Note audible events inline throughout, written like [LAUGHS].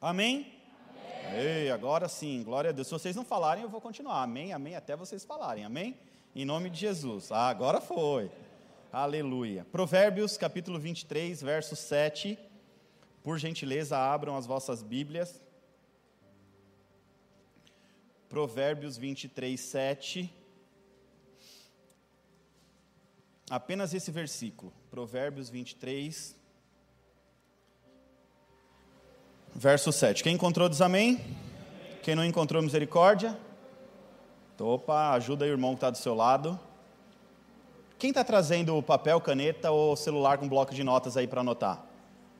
Amém? amém? Ei, agora sim, glória a Deus. Se vocês não falarem, eu vou continuar. Amém, amém, até vocês falarem. Amém? Em nome de Jesus. Ah, agora foi. Aleluia. Provérbios capítulo 23, verso 7. Por gentileza, abram as vossas Bíblias. Provérbios 23, 7. Apenas esse versículo. Provérbios 23, verso 7. Quem encontrou diz amém? Quem não encontrou misericórdia? Opa, ajuda aí o irmão que está do seu lado. Quem está trazendo papel, caneta ou celular com bloco de notas aí para anotar?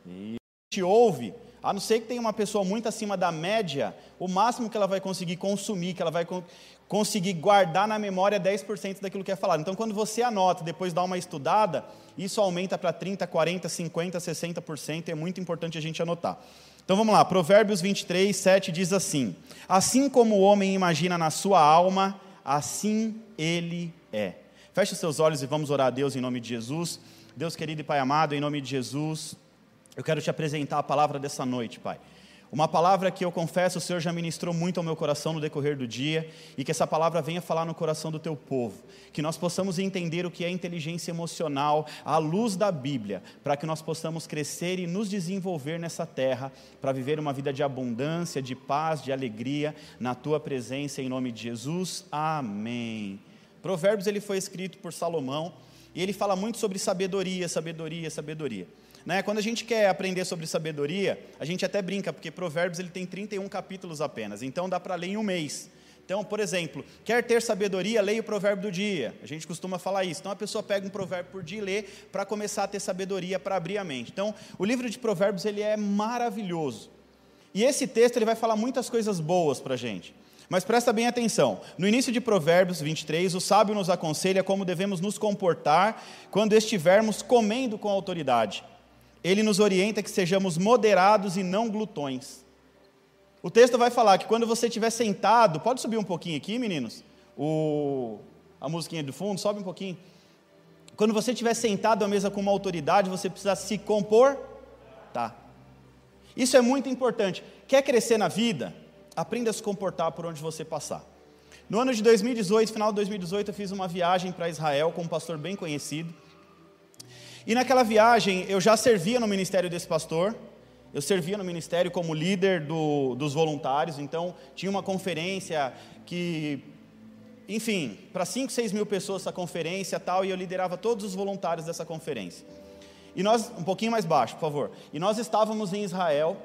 E a gente ouve, a não ser que tenha uma pessoa muito acima da média, o máximo que ela vai conseguir consumir, que ela vai conseguir guardar na memória 10% daquilo que é falado. Então, quando você anota, depois dá uma estudada, isso aumenta para 30, 40, 50, 60%, é muito importante a gente anotar. Então vamos lá, Provérbios 23, 7 diz assim: Assim como o homem imagina na sua alma, assim ele é. Feche os seus olhos e vamos orar a Deus em nome de Jesus. Deus querido e Pai amado, em nome de Jesus, eu quero te apresentar a palavra dessa noite, Pai. Uma palavra que eu confesso, o Senhor já ministrou muito ao meu coração no decorrer do dia, e que essa palavra venha falar no coração do teu povo, que nós possamos entender o que é inteligência emocional à luz da Bíblia, para que nós possamos crescer e nos desenvolver nessa terra, para viver uma vida de abundância, de paz, de alegria, na tua presença, em nome de Jesus. Amém. Provérbios ele foi escrito por Salomão, e ele fala muito sobre sabedoria, sabedoria, sabedoria. Né? Quando a gente quer aprender sobre sabedoria, a gente até brinca, porque Provérbios ele tem 31 capítulos apenas, então dá para ler em um mês. Então, por exemplo, quer ter sabedoria, leia o provérbio do dia. A gente costuma falar isso. Então, a pessoa pega um provérbio por dia e lê para começar a ter sabedoria, para abrir a mente. Então, o livro de provérbios ele é maravilhoso. E esse texto ele vai falar muitas coisas boas para a gente. Mas presta bem atenção. No início de Provérbios 23, o sábio nos aconselha como devemos nos comportar quando estivermos comendo com autoridade ele nos orienta que sejamos moderados e não glutões. O texto vai falar que quando você estiver sentado, pode subir um pouquinho aqui, meninos? O, a musiquinha do fundo, sobe um pouquinho. Quando você estiver sentado à mesa com uma autoridade, você precisa se compor. Tá. Isso é muito importante. Quer crescer na vida? Aprenda a se comportar por onde você passar. No ano de 2018, final de 2018, eu fiz uma viagem para Israel com um pastor bem conhecido. E naquela viagem eu já servia no ministério desse pastor, eu servia no ministério como líder do, dos voluntários, então tinha uma conferência que, enfim, para 5, 6 mil pessoas essa conferência tal, e eu liderava todos os voluntários dessa conferência. E nós, um pouquinho mais baixo, por favor. E nós estávamos em Israel,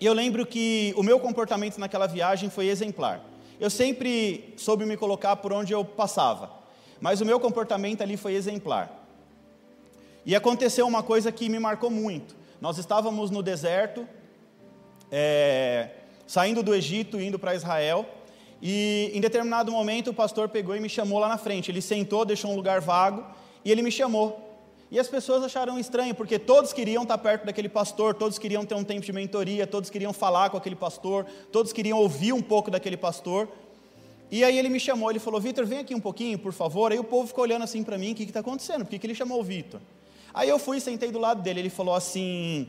e eu lembro que o meu comportamento naquela viagem foi exemplar. Eu sempre soube me colocar por onde eu passava, mas o meu comportamento ali foi exemplar. E aconteceu uma coisa que me marcou muito. Nós estávamos no deserto, é, saindo do Egito, indo para Israel, e em determinado momento o pastor pegou e me chamou lá na frente. Ele sentou, deixou um lugar vago, e ele me chamou. E as pessoas acharam estranho, porque todos queriam estar perto daquele pastor, todos queriam ter um tempo de mentoria, todos queriam falar com aquele pastor, todos queriam ouvir um pouco daquele pastor. E aí ele me chamou, ele falou: Vitor, vem aqui um pouquinho, por favor. Aí o povo ficou olhando assim para mim: o que está acontecendo? Por que, que ele chamou o Vitor? Aí eu fui e sentei do lado dele. Ele falou assim: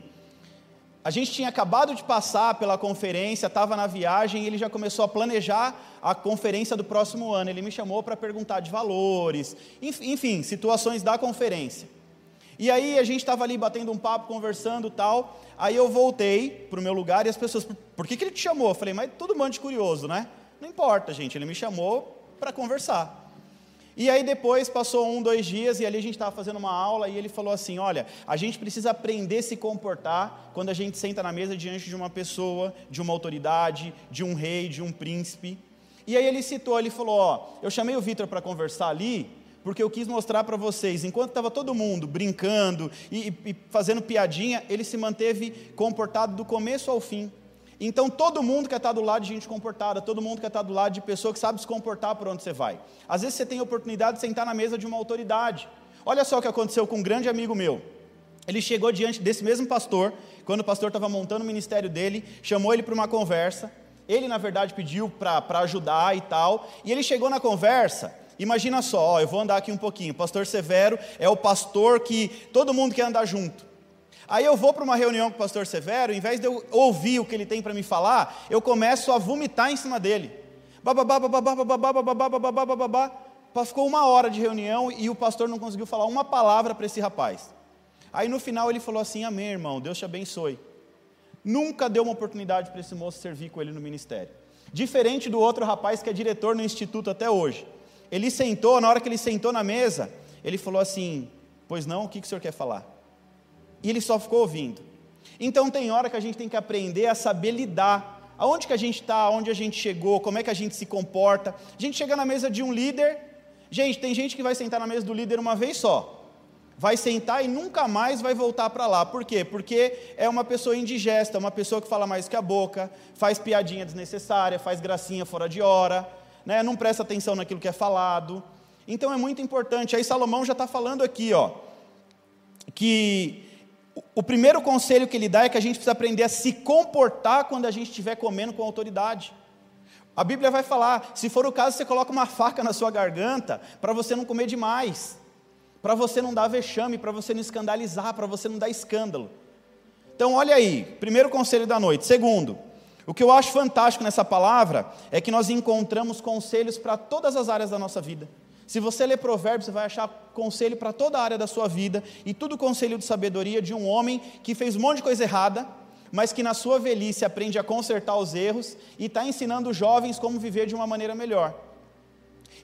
a gente tinha acabado de passar pela conferência, estava na viagem e ele já começou a planejar a conferência do próximo ano. Ele me chamou para perguntar de valores, enfim, situações da conferência. E aí a gente estava ali batendo um papo, conversando tal. Aí eu voltei para o meu lugar e as pessoas, por que, que ele te chamou? Eu falei, mas todo mundo de curioso, né? Não importa, gente, ele me chamou para conversar. E aí depois passou um, dois dias e ali a gente estava fazendo uma aula e ele falou assim: olha, a gente precisa aprender a se comportar quando a gente senta na mesa diante de uma pessoa, de uma autoridade, de um rei, de um príncipe. E aí ele citou, ele falou: ó, eu chamei o Vitor para conversar ali porque eu quis mostrar para vocês, enquanto estava todo mundo brincando e, e fazendo piadinha, ele se manteve comportado do começo ao fim. Então todo mundo quer estar do lado de gente comportada, todo mundo quer estar do lado de pessoa que sabe se comportar por onde você vai. Às vezes você tem a oportunidade de sentar na mesa de uma autoridade. Olha só o que aconteceu com um grande amigo meu. Ele chegou diante desse mesmo pastor, quando o pastor estava montando o ministério dele, chamou ele para uma conversa. Ele, na verdade, pediu para ajudar e tal. E ele chegou na conversa. Imagina só, ó, eu vou andar aqui um pouquinho. O pastor Severo é o pastor que todo mundo quer andar junto. Aí eu vou para uma reunião com o pastor Severo, em vez de eu ouvir o que ele tem para me falar, eu começo a vomitar em cima dele. Ficou uma hora de reunião e o pastor não conseguiu falar uma palavra para esse rapaz. Aí no final ele falou assim: Amém, irmão, Deus te abençoe. Nunca deu uma oportunidade para esse moço servir com ele no ministério. Diferente do outro rapaz que é diretor no instituto até hoje. Ele sentou, na hora que ele sentou na mesa, ele falou assim: Pois não, o que, que o senhor quer falar? E ele só ficou ouvindo. Então tem hora que a gente tem que aprender a saber lidar. Aonde que a gente está, aonde a gente chegou, como é que a gente se comporta. A gente chega na mesa de um líder. Gente, tem gente que vai sentar na mesa do líder uma vez só vai sentar e nunca mais vai voltar para lá. Por quê? Porque é uma pessoa indigesta, uma pessoa que fala mais que a boca, faz piadinha desnecessária, faz gracinha fora de hora, né? não presta atenção naquilo que é falado. Então é muito importante. Aí Salomão já está falando aqui, ó, que o primeiro conselho que ele dá é que a gente precisa aprender a se comportar quando a gente estiver comendo com autoridade. A Bíblia vai falar, se for o caso, você coloca uma faca na sua garganta para você não comer demais, para você não dar vexame, para você não escandalizar, para você não dar escândalo. Então, olha aí, primeiro conselho da noite. Segundo, o que eu acho fantástico nessa palavra é que nós encontramos conselhos para todas as áreas da nossa vida. Se você ler Provérbios, você vai achar conselho para toda a área da sua vida, e tudo conselho de sabedoria de um homem que fez um monte de coisa errada, mas que na sua velhice aprende a consertar os erros e está ensinando jovens como viver de uma maneira melhor.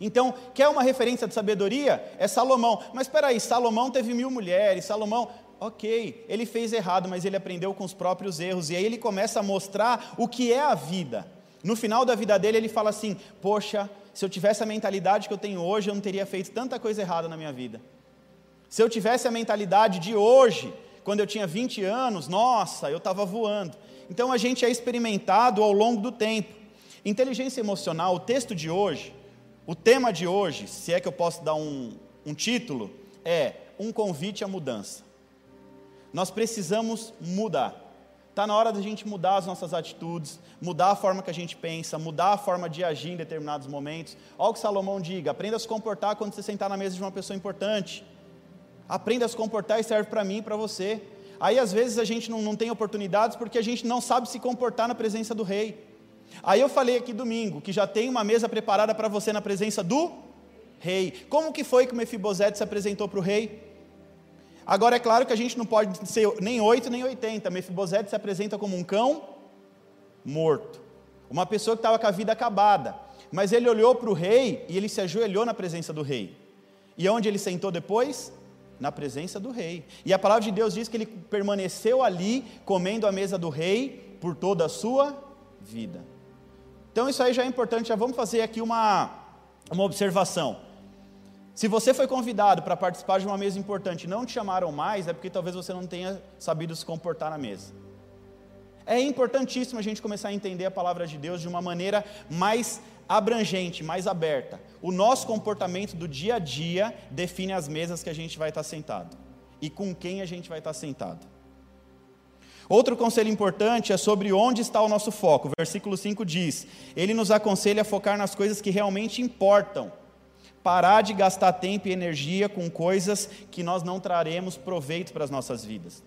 Então, quer uma referência de sabedoria? É Salomão. Mas espera aí, Salomão teve mil mulheres, Salomão, ok, ele fez errado, mas ele aprendeu com os próprios erros, e aí ele começa a mostrar o que é a vida. No final da vida dele, ele fala assim: Poxa, se eu tivesse a mentalidade que eu tenho hoje, eu não teria feito tanta coisa errada na minha vida. Se eu tivesse a mentalidade de hoje, quando eu tinha 20 anos, nossa, eu estava voando. Então a gente é experimentado ao longo do tempo. Inteligência emocional, o texto de hoje, o tema de hoje, se é que eu posso dar um, um título, é um convite à mudança. Nós precisamos mudar. Está na hora da gente mudar as nossas atitudes, mudar a forma que a gente pensa, mudar a forma de agir em determinados momentos. Olha o que Salomão diga: aprenda a se comportar quando você sentar na mesa de uma pessoa importante. Aprenda a se comportar e serve para mim e para você. Aí às vezes a gente não, não tem oportunidades porque a gente não sabe se comportar na presença do rei. Aí eu falei aqui domingo que já tem uma mesa preparada para você na presença do rei. Como que foi que o Mefibosete se apresentou para o rei? Agora é claro que a gente não pode ser nem 8 nem 80. Mefibosete se apresenta como um cão morto. Uma pessoa que estava com a vida acabada. Mas ele olhou para o rei e ele se ajoelhou na presença do rei. E onde ele sentou depois? Na presença do rei. E a palavra de Deus diz que ele permaneceu ali, comendo a mesa do rei, por toda a sua vida. Então isso aí já é importante, já vamos fazer aqui uma, uma observação. Se você foi convidado para participar de uma mesa importante e não te chamaram mais, é porque talvez você não tenha sabido se comportar na mesa. É importantíssimo a gente começar a entender a palavra de Deus de uma maneira mais abrangente, mais aberta. O nosso comportamento do dia a dia define as mesas que a gente vai estar sentado e com quem a gente vai estar sentado. Outro conselho importante é sobre onde está o nosso foco. O versículo 5 diz: Ele nos aconselha a focar nas coisas que realmente importam parar de gastar tempo e energia com coisas que nós não traremos proveito para as nossas vidas.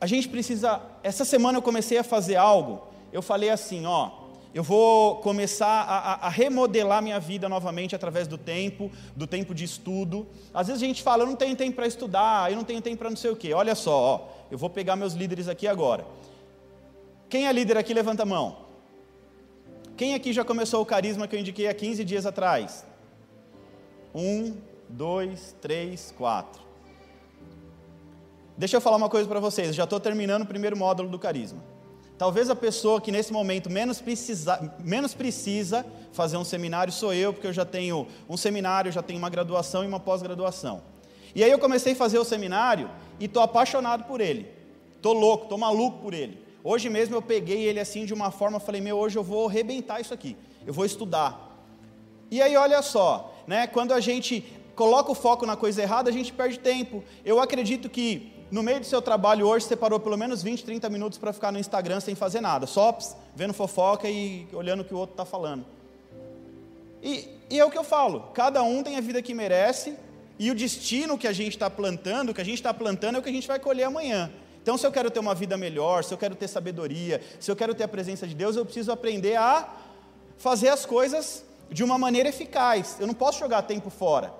A gente precisa. Essa semana eu comecei a fazer algo. Eu falei assim, ó, eu vou começar a, a, remodelar minha vida novamente através do tempo, do tempo de estudo. Às vezes a gente fala, eu não tenho tempo para estudar, eu não tenho tempo para não sei o quê. Olha só, ó, eu vou pegar meus líderes aqui agora. Quem é líder aqui, levanta a mão. Quem aqui já começou o carisma que eu indiquei há 15 dias atrás? Um, dois, três, quatro. Deixa eu falar uma coisa para vocês, já estou terminando o primeiro módulo do carisma. Talvez a pessoa que nesse momento menos precisa, menos precisa fazer um seminário sou eu, porque eu já tenho um seminário, já tenho uma graduação e uma pós-graduação. E aí eu comecei a fazer o seminário e estou apaixonado por ele. Estou louco, estou maluco por ele. Hoje mesmo eu peguei ele assim de uma forma, falei, meu, hoje eu vou arrebentar isso aqui, eu vou estudar. E aí olha só, né, quando a gente coloca o foco na coisa errada, a gente perde tempo. Eu acredito que no meio do seu trabalho hoje você parou pelo menos 20, 30 minutos para ficar no Instagram sem fazer nada, só vendo fofoca e olhando o que o outro está falando. E, e é o que eu falo, cada um tem a vida que merece, E o destino que a gente está plantando, o que a gente está plantando é o que a gente vai colher amanhã. Então, se eu quero ter uma vida melhor, se eu quero ter sabedoria, se eu quero ter a presença de Deus, eu preciso aprender a fazer as coisas de uma maneira eficaz. Eu não posso jogar tempo fora.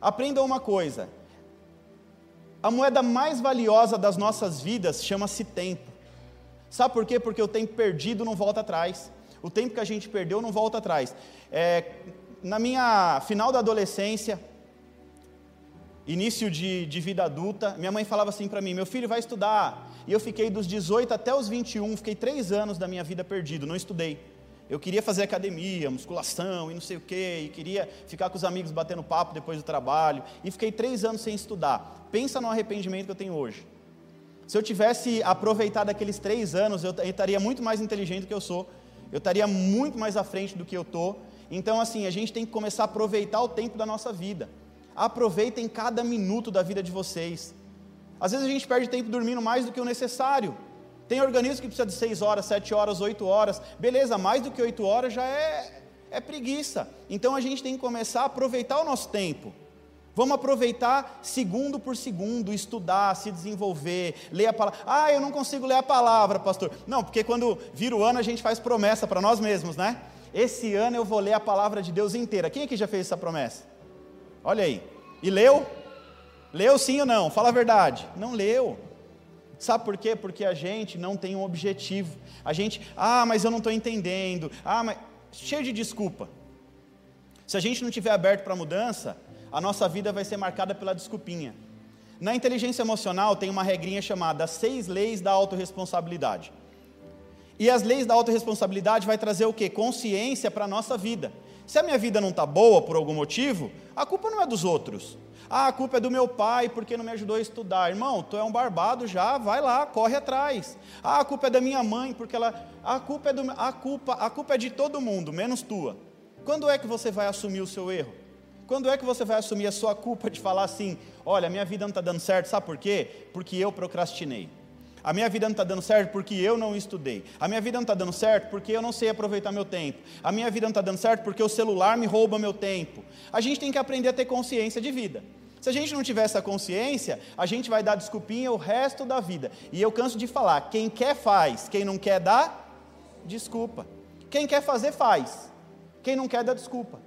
Aprenda uma coisa: a moeda mais valiosa das nossas vidas chama-se tempo. Sabe por quê? Porque o tempo perdido não volta atrás. O tempo que a gente perdeu não volta atrás. É, na minha final da adolescência, início de, de vida adulta, minha mãe falava assim para mim: meu filho vai estudar. E eu fiquei dos 18 até os 21, fiquei três anos da minha vida perdido, não estudei. Eu queria fazer academia, musculação e não sei o quê, e queria ficar com os amigos batendo papo depois do trabalho, e fiquei três anos sem estudar. Pensa no arrependimento que eu tenho hoje. Se eu tivesse aproveitado aqueles três anos, eu estaria muito mais inteligente do que eu sou, eu estaria muito mais à frente do que eu estou. Então, assim, a gente tem que começar a aproveitar o tempo da nossa vida. Aproveitem cada minuto da vida de vocês. Às vezes a gente perde tempo dormindo mais do que o necessário. Tem organismo que precisa de 6 horas, 7 horas, 8 horas. Beleza, mais do que 8 horas já é, é preguiça. Então a gente tem que começar a aproveitar o nosso tempo. Vamos aproveitar segundo por segundo, estudar, se desenvolver, ler a palavra. Ah, eu não consigo ler a palavra, pastor. Não, porque quando vira o ano a gente faz promessa para nós mesmos, né? Esse ano eu vou ler a palavra de Deus inteira. Quem aqui já fez essa promessa? Olha aí. E leu? Leu sim ou não? Fala a verdade. Não leu. Sabe por quê? Porque a gente não tem um objetivo. A gente, ah, mas eu não estou entendendo. Ah, mas. Cheio de desculpa. Se a gente não tiver aberto para mudança, a nossa vida vai ser marcada pela desculpinha. Na inteligência emocional tem uma regrinha chamada seis leis da autorresponsabilidade. E as leis da autorresponsabilidade vai trazer o que? Consciência para a nossa vida. Se a minha vida não está boa por algum motivo, a culpa não é dos outros. Ah, a culpa é do meu pai porque não me ajudou a estudar. Irmão, tu é um barbado já, vai lá, corre atrás. Ah, a culpa é da minha mãe porque ela. A culpa é do. A culpa, a culpa é de todo mundo, menos tua. Quando é que você vai assumir o seu erro? Quando é que você vai assumir a sua culpa de falar assim: olha, minha vida não está dando certo, sabe por quê? Porque eu procrastinei. A minha vida não está dando certo porque eu não estudei. A minha vida não está dando certo porque eu não sei aproveitar meu tempo. A minha vida não está dando certo porque o celular me rouba meu tempo. A gente tem que aprender a ter consciência de vida. Se a gente não tiver essa consciência, a gente vai dar desculpinha o resto da vida. E eu canso de falar: quem quer faz, quem não quer dá desculpa. Quem quer fazer faz, quem não quer dá desculpa.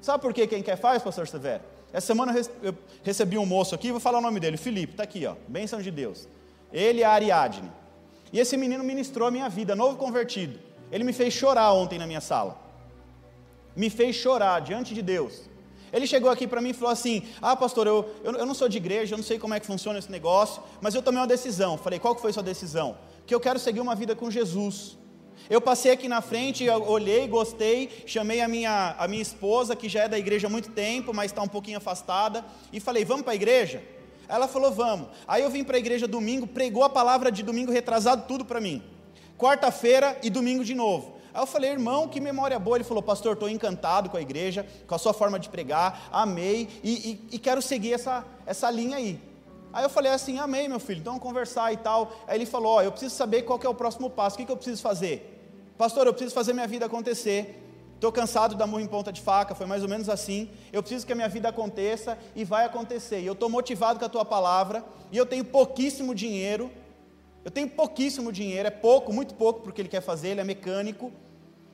Sabe por que quem quer faz, pastor Severo? Essa semana eu recebi um moço aqui, vou falar o nome dele, Felipe, está aqui, ó, bênção de Deus. Ele e a Ariadne. E esse menino ministrou a minha vida, novo convertido. Ele me fez chorar ontem na minha sala. Me fez chorar diante de Deus. Ele chegou aqui para mim e falou assim: Ah, pastor, eu, eu, eu, não sou de igreja, eu não sei como é que funciona esse negócio, mas eu tomei uma decisão. Falei: Qual que foi sua decisão? Que eu quero seguir uma vida com Jesus. Eu passei aqui na frente, olhei, gostei, chamei a minha, a minha esposa, que já é da igreja há muito tempo, mas está um pouquinho afastada, e falei: Vamos para a igreja? Ela falou: Vamos. Aí eu vim para a igreja domingo, pregou a palavra de domingo retrasado, tudo para mim. Quarta-feira e domingo de novo. Aí eu falei, irmão, que memória boa. Ele falou, pastor, estou encantado com a igreja, com a sua forma de pregar, amei e, e, e quero seguir essa, essa linha aí. Aí eu falei assim, amei, meu filho, então vamos conversar e tal. Aí ele falou, ó, eu preciso saber qual é o próximo passo, o que, que eu preciso fazer? Pastor, eu preciso fazer minha vida acontecer. Estou cansado da murro em ponta de faca, foi mais ou menos assim. Eu preciso que a minha vida aconteça e vai acontecer. E eu estou motivado com a tua palavra, e eu tenho pouquíssimo dinheiro. Eu tenho pouquíssimo dinheiro, é pouco, muito pouco, porque ele quer fazer, ele é mecânico.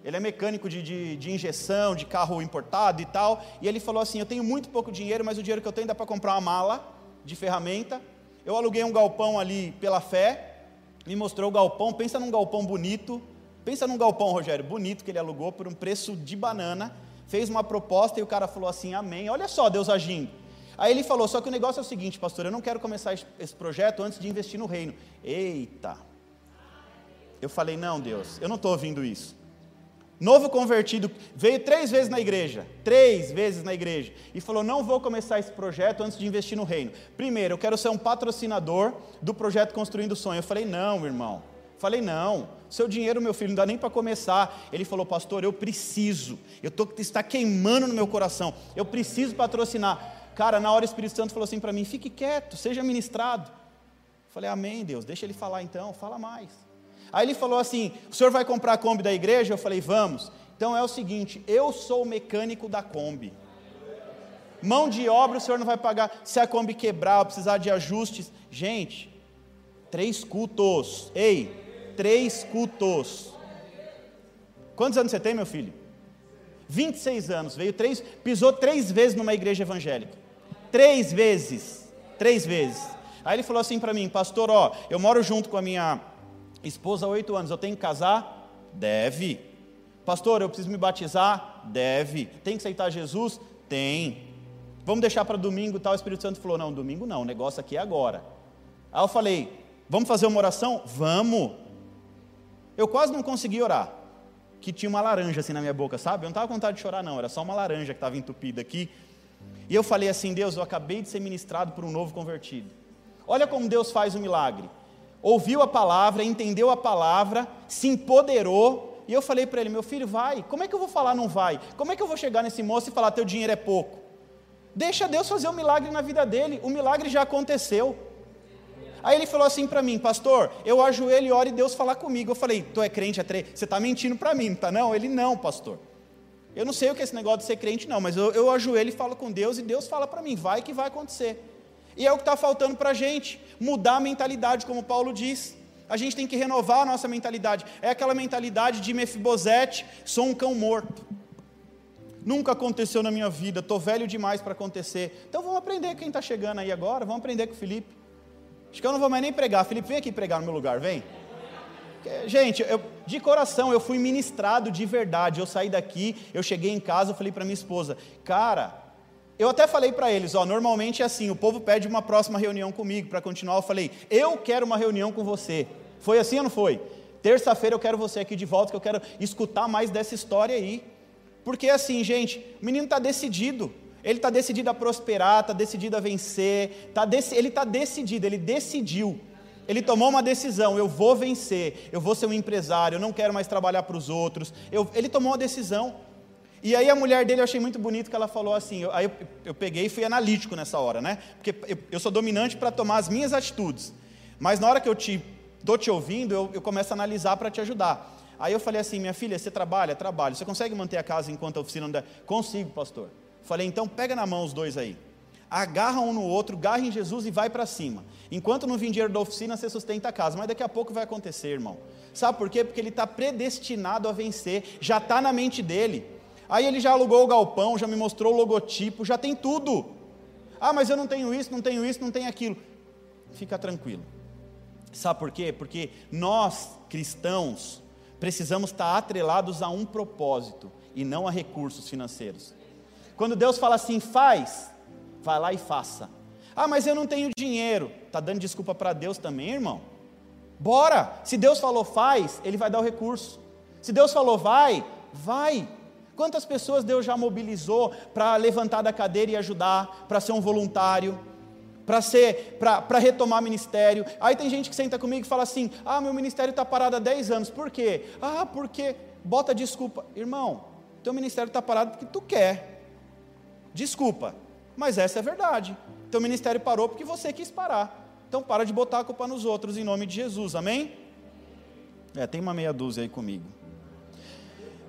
Ele é mecânico de, de, de, injeção, de carro importado e tal. E ele falou assim: Eu tenho muito pouco dinheiro, mas o dinheiro que eu tenho dá para comprar uma mala de ferramenta. Eu aluguei um galpão ali pela fé. Me mostrou o galpão. Pensa num galpão bonito. Pensa num galpão, Rogério, bonito que ele alugou por um preço de banana. Fez uma proposta e o cara falou assim: Amém. Olha só Deus agindo. Aí ele falou: Só que o negócio é o seguinte, pastor, eu não quero começar esse projeto antes de investir no reino. Eita. Eu falei: Não, Deus, eu não estou ouvindo isso. Novo convertido, veio três vezes na igreja, três vezes na igreja, e falou: Não vou começar esse projeto antes de investir no reino. Primeiro, eu quero ser um patrocinador do projeto Construindo o Sonho. Eu falei: Não, irmão. Falei: Não, seu dinheiro, meu filho, não dá nem para começar. Ele falou: Pastor, eu preciso, eu tô, está queimando no meu coração, eu preciso patrocinar. Cara, na hora o Espírito Santo falou assim para mim: Fique quieto, seja ministrado. falei: Amém, Deus, deixa ele falar então, fala mais. Aí ele falou assim: o senhor vai comprar a Kombi da igreja? Eu falei: vamos. Então é o seguinte: eu sou o mecânico da Kombi. Mão de obra o senhor não vai pagar. Se a Kombi quebrar, precisar de ajustes. Gente, três cultos. Ei, três cultos. Quantos anos você tem, meu filho? 26 anos. Veio três, pisou três vezes numa igreja evangélica. Três vezes. Três vezes. Aí ele falou assim para mim, pastor, ó, eu moro junto com a minha esposa há oito anos, eu tenho que casar? Deve. Pastor, eu preciso me batizar? Deve. Tem que aceitar Jesus? Tem. Vamos deixar para domingo tal. O Espírito Santo falou: não, domingo não, o negócio aqui é agora. Aí eu falei: vamos fazer uma oração? Vamos. Eu quase não consegui orar, que tinha uma laranja assim na minha boca, sabe? Eu não estava com vontade de chorar, não, era só uma laranja que estava entupida aqui. E eu falei assim: Deus, eu acabei de ser ministrado por um novo convertido. Olha como Deus faz um milagre. Ouviu a palavra, entendeu a palavra, se empoderou, e eu falei para ele: meu filho, vai. Como é que eu vou falar não vai? Como é que eu vou chegar nesse moço e falar: teu dinheiro é pouco? Deixa Deus fazer o um milagre na vida dele, o milagre já aconteceu. Aí ele falou assim para mim, pastor, eu ajoelho e oro e Deus falar comigo. Eu falei, tu é crente, é tre... você está mentindo para mim, tá não? Ele, não, pastor. Eu não sei o que é esse negócio de ser crente, não, mas eu, eu ajoelho e falo com Deus e Deus fala para mim, vai que vai acontecer. E é o que está faltando para a gente, mudar a mentalidade, como Paulo diz. A gente tem que renovar a nossa mentalidade. É aquela mentalidade de Mefibosete, sou um cão morto. Nunca aconteceu na minha vida, estou velho demais para acontecer. Então vamos aprender quem está chegando aí agora, vamos aprender com o Felipe. Acho que eu não vou mais nem pregar. Felipe, vem aqui pregar no meu lugar, vem. Gente, eu, de coração, eu fui ministrado de verdade. Eu saí daqui, eu cheguei em casa, eu falei para minha esposa, cara, eu até falei para eles, ó, normalmente é assim, o povo pede uma próxima reunião comigo para continuar. Eu falei, eu quero uma reunião com você. Foi assim ou não foi? Terça-feira eu quero você aqui de volta, que eu quero escutar mais dessa história aí. Porque assim, gente, o menino está decidido. Ele está decidido a prosperar, está decidido a vencer. Tá dec... Ele está decidido, ele decidiu. Ele tomou uma decisão: eu vou vencer, eu vou ser um empresário, eu não quero mais trabalhar para os outros. Eu... Ele tomou uma decisão. E aí a mulher dele, eu achei muito bonito que ela falou assim, eu, aí eu, eu peguei e fui analítico nessa hora, né? Porque eu, eu sou dominante para tomar as minhas atitudes. Mas na hora que eu te estou te ouvindo, eu, eu começo a analisar para te ajudar. Aí eu falei assim: minha filha, você trabalha? Trabalho. Você consegue manter a casa enquanto a oficina não der? Consigo, pastor. Falei: então pega na mão os dois aí. Agarra um no outro, garra em Jesus e vai para cima. Enquanto não vir dinheiro da oficina, você sustenta a casa. Mas daqui a pouco vai acontecer, irmão. Sabe por quê? Porque ele está predestinado a vencer, já está na mente dele. Aí ele já alugou o galpão, já me mostrou o logotipo, já tem tudo. Ah, mas eu não tenho isso, não tenho isso, não tenho aquilo. Fica tranquilo. Sabe por quê? Porque nós, cristãos, precisamos estar atrelados a um propósito e não a recursos financeiros. Quando Deus fala assim, faz, vai lá e faça. Ah, mas eu não tenho dinheiro. Está dando desculpa para Deus também, irmão? Bora! Se Deus falou faz, Ele vai dar o recurso. Se Deus falou vai, vai. Quantas pessoas Deus já mobilizou para levantar da cadeira e ajudar, para ser um voluntário? para ser, para retomar ministério. Aí tem gente que senta comigo e fala assim: ah, meu ministério está parado há 10 anos. Por quê? Ah, porque bota desculpa. Irmão, teu ministério está parado porque tu quer. Desculpa. Mas essa é a verdade. Teu ministério parou porque você quis parar. Então para de botar a culpa nos outros em nome de Jesus. Amém? É, tem uma meia dúzia aí comigo.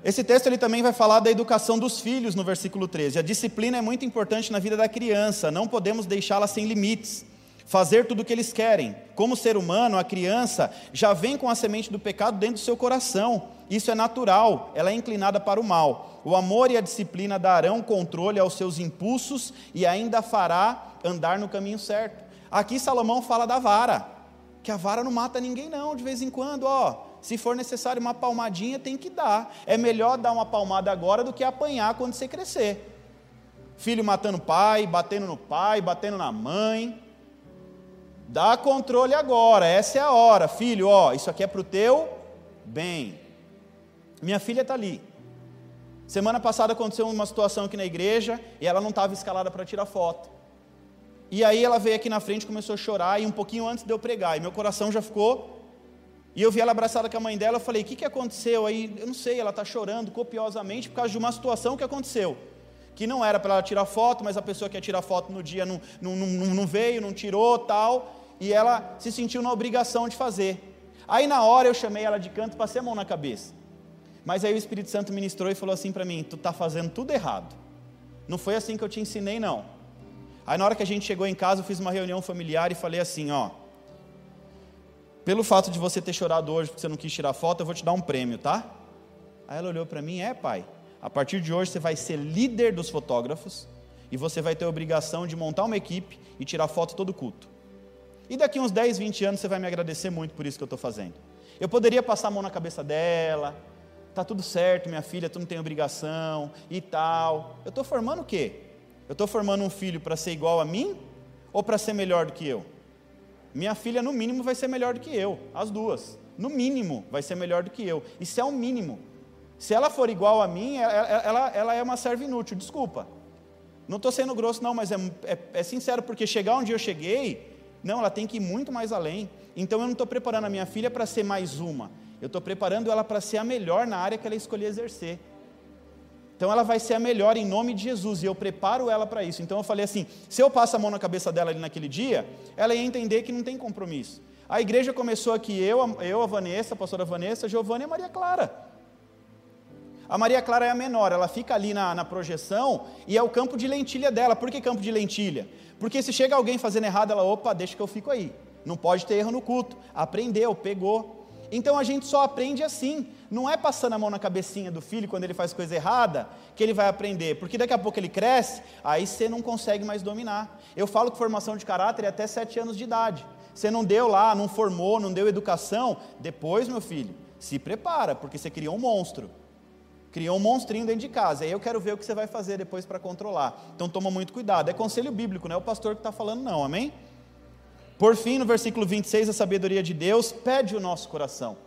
Esse texto ele também vai falar da educação dos filhos no versículo 13. A disciplina é muito importante na vida da criança, não podemos deixá-la sem limites. Fazer tudo o que eles querem. Como ser humano, a criança já vem com a semente do pecado dentro do seu coração. Isso é natural, ela é inclinada para o mal. O amor e a disciplina darão controle aos seus impulsos e ainda fará andar no caminho certo. Aqui Salomão fala da vara, que a vara não mata ninguém não, de vez em quando, ó se for necessário uma palmadinha, tem que dar. É melhor dar uma palmada agora do que apanhar quando você crescer. Filho matando pai, batendo no pai, batendo na mãe. Dá controle agora, essa é a hora. Filho, ó, isso aqui é para o teu bem. Minha filha está ali. Semana passada aconteceu uma situação aqui na igreja e ela não estava escalada para tirar foto. E aí ela veio aqui na frente, começou a chorar, e um pouquinho antes de eu pregar, e meu coração já ficou e eu vi ela abraçada com a mãe dela, eu falei, o que, que aconteceu aí? Eu não sei, ela está chorando copiosamente por causa de uma situação que aconteceu. Que não era para ela tirar foto, mas a pessoa que ia tirar foto no dia não, não, não, não veio, não tirou, tal. E ela se sentiu na obrigação de fazer. Aí na hora eu chamei ela de canto, passei a mão na cabeça. Mas aí o Espírito Santo ministrou e falou assim para mim: Tu está fazendo tudo errado. Não foi assim que eu te ensinei, não. Aí na hora que a gente chegou em casa, eu fiz uma reunião familiar e falei assim, ó, pelo fato de você ter chorado hoje porque você não quis tirar foto, eu vou te dar um prêmio, tá? Aí ela olhou para mim, é pai, a partir de hoje você vai ser líder dos fotógrafos e você vai ter a obrigação de montar uma equipe e tirar foto todo culto. E daqui uns 10, 20 anos você vai me agradecer muito por isso que eu estou fazendo. Eu poderia passar a mão na cabeça dela, tá tudo certo, minha filha, tu não tem obrigação e tal. Eu estou formando o quê? Eu estou formando um filho para ser igual a mim ou para ser melhor do que eu? Minha filha, no mínimo, vai ser melhor do que eu, as duas. No mínimo, vai ser melhor do que eu. Isso é o mínimo. Se ela for igual a mim, ela, ela, ela é uma serva inútil, desculpa. Não estou sendo grosso, não, mas é, é, é sincero, porque chegar onde eu cheguei, não, ela tem que ir muito mais além. Então eu não estou preparando a minha filha para ser mais uma. Eu estou preparando ela para ser a melhor na área que ela escolher exercer. Então ela vai ser a melhor em nome de Jesus, e eu preparo ela para isso. Então eu falei assim: se eu passo a mão na cabeça dela ali naquele dia, ela ia entender que não tem compromisso. A igreja começou aqui, eu, eu a Vanessa, a pastora Vanessa, a e a Maria Clara. A Maria Clara é a menor, ela fica ali na, na projeção e é o campo de lentilha dela. Por que campo de lentilha? Porque se chega alguém fazendo errado, ela, opa, deixa que eu fico aí. Não pode ter erro no culto. Aprendeu, pegou. Então a gente só aprende assim. Não é passando a mão na cabecinha do filho quando ele faz coisa errada que ele vai aprender, porque daqui a pouco ele cresce, aí você não consegue mais dominar. Eu falo que formação de caráter é até sete anos de idade. Você não deu lá, não formou, não deu educação, depois, meu filho, se prepara, porque você criou um monstro. Criou um monstrinho dentro de casa. Aí eu quero ver o que você vai fazer depois para controlar. Então toma muito cuidado. É conselho bíblico, não é o pastor que está falando, não, amém? Por fim, no versículo 26, a sabedoria de Deus pede o nosso coração.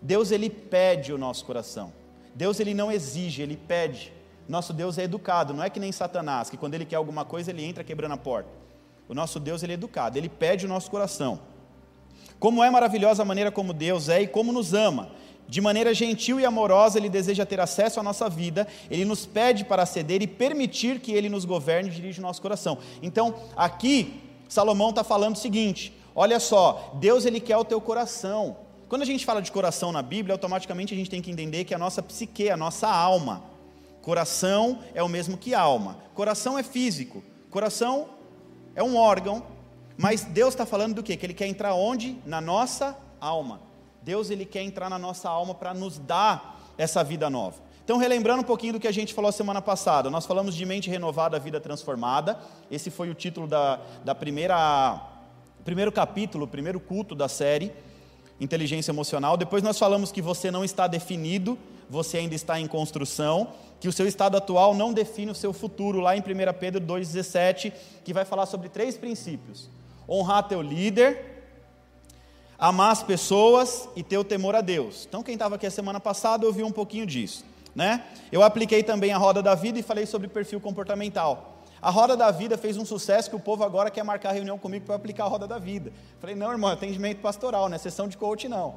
Deus ele pede o nosso coração. Deus ele não exige, ele pede. Nosso Deus é educado, não é que nem Satanás, que quando ele quer alguma coisa ele entra quebrando a porta. O nosso Deus ele é educado, ele pede o nosso coração. Como é maravilhosa a maneira como Deus é e como nos ama. De maneira gentil e amorosa, Ele deseja ter acesso à nossa vida, Ele nos pede para ceder e permitir que Ele nos governe e dirija o nosso coração. Então, aqui, Salomão está falando o seguinte: olha só, Deus Ele quer o teu coração. Quando a gente fala de coração na Bíblia, automaticamente a gente tem que entender que a nossa psique, a nossa alma. Coração é o mesmo que alma. Coração é físico. Coração é um órgão. Mas Deus está falando do quê? Que Ele quer entrar onde? Na nossa alma. Deus ele quer entrar na nossa alma para nos dar essa vida nova. Então, relembrando um pouquinho do que a gente falou semana passada, nós falamos de mente renovada, vida transformada. Esse foi o título da, da primeira primeiro capítulo, primeiro culto da série Inteligência Emocional. Depois nós falamos que você não está definido, você ainda está em construção, que o seu estado atual não define o seu futuro, lá em 1 Pedro 2,17, que vai falar sobre três princípios: honrar teu líder, amar as pessoas e ter o temor a Deus. Então, quem estava aqui a semana passada ouviu um pouquinho disso. Né? Eu apliquei também a roda da vida e falei sobre perfil comportamental. A roda da vida fez um sucesso que o povo agora quer marcar reunião comigo para aplicar a roda da vida. Falei, não, irmão, atendimento pastoral, não é sessão de coach, não.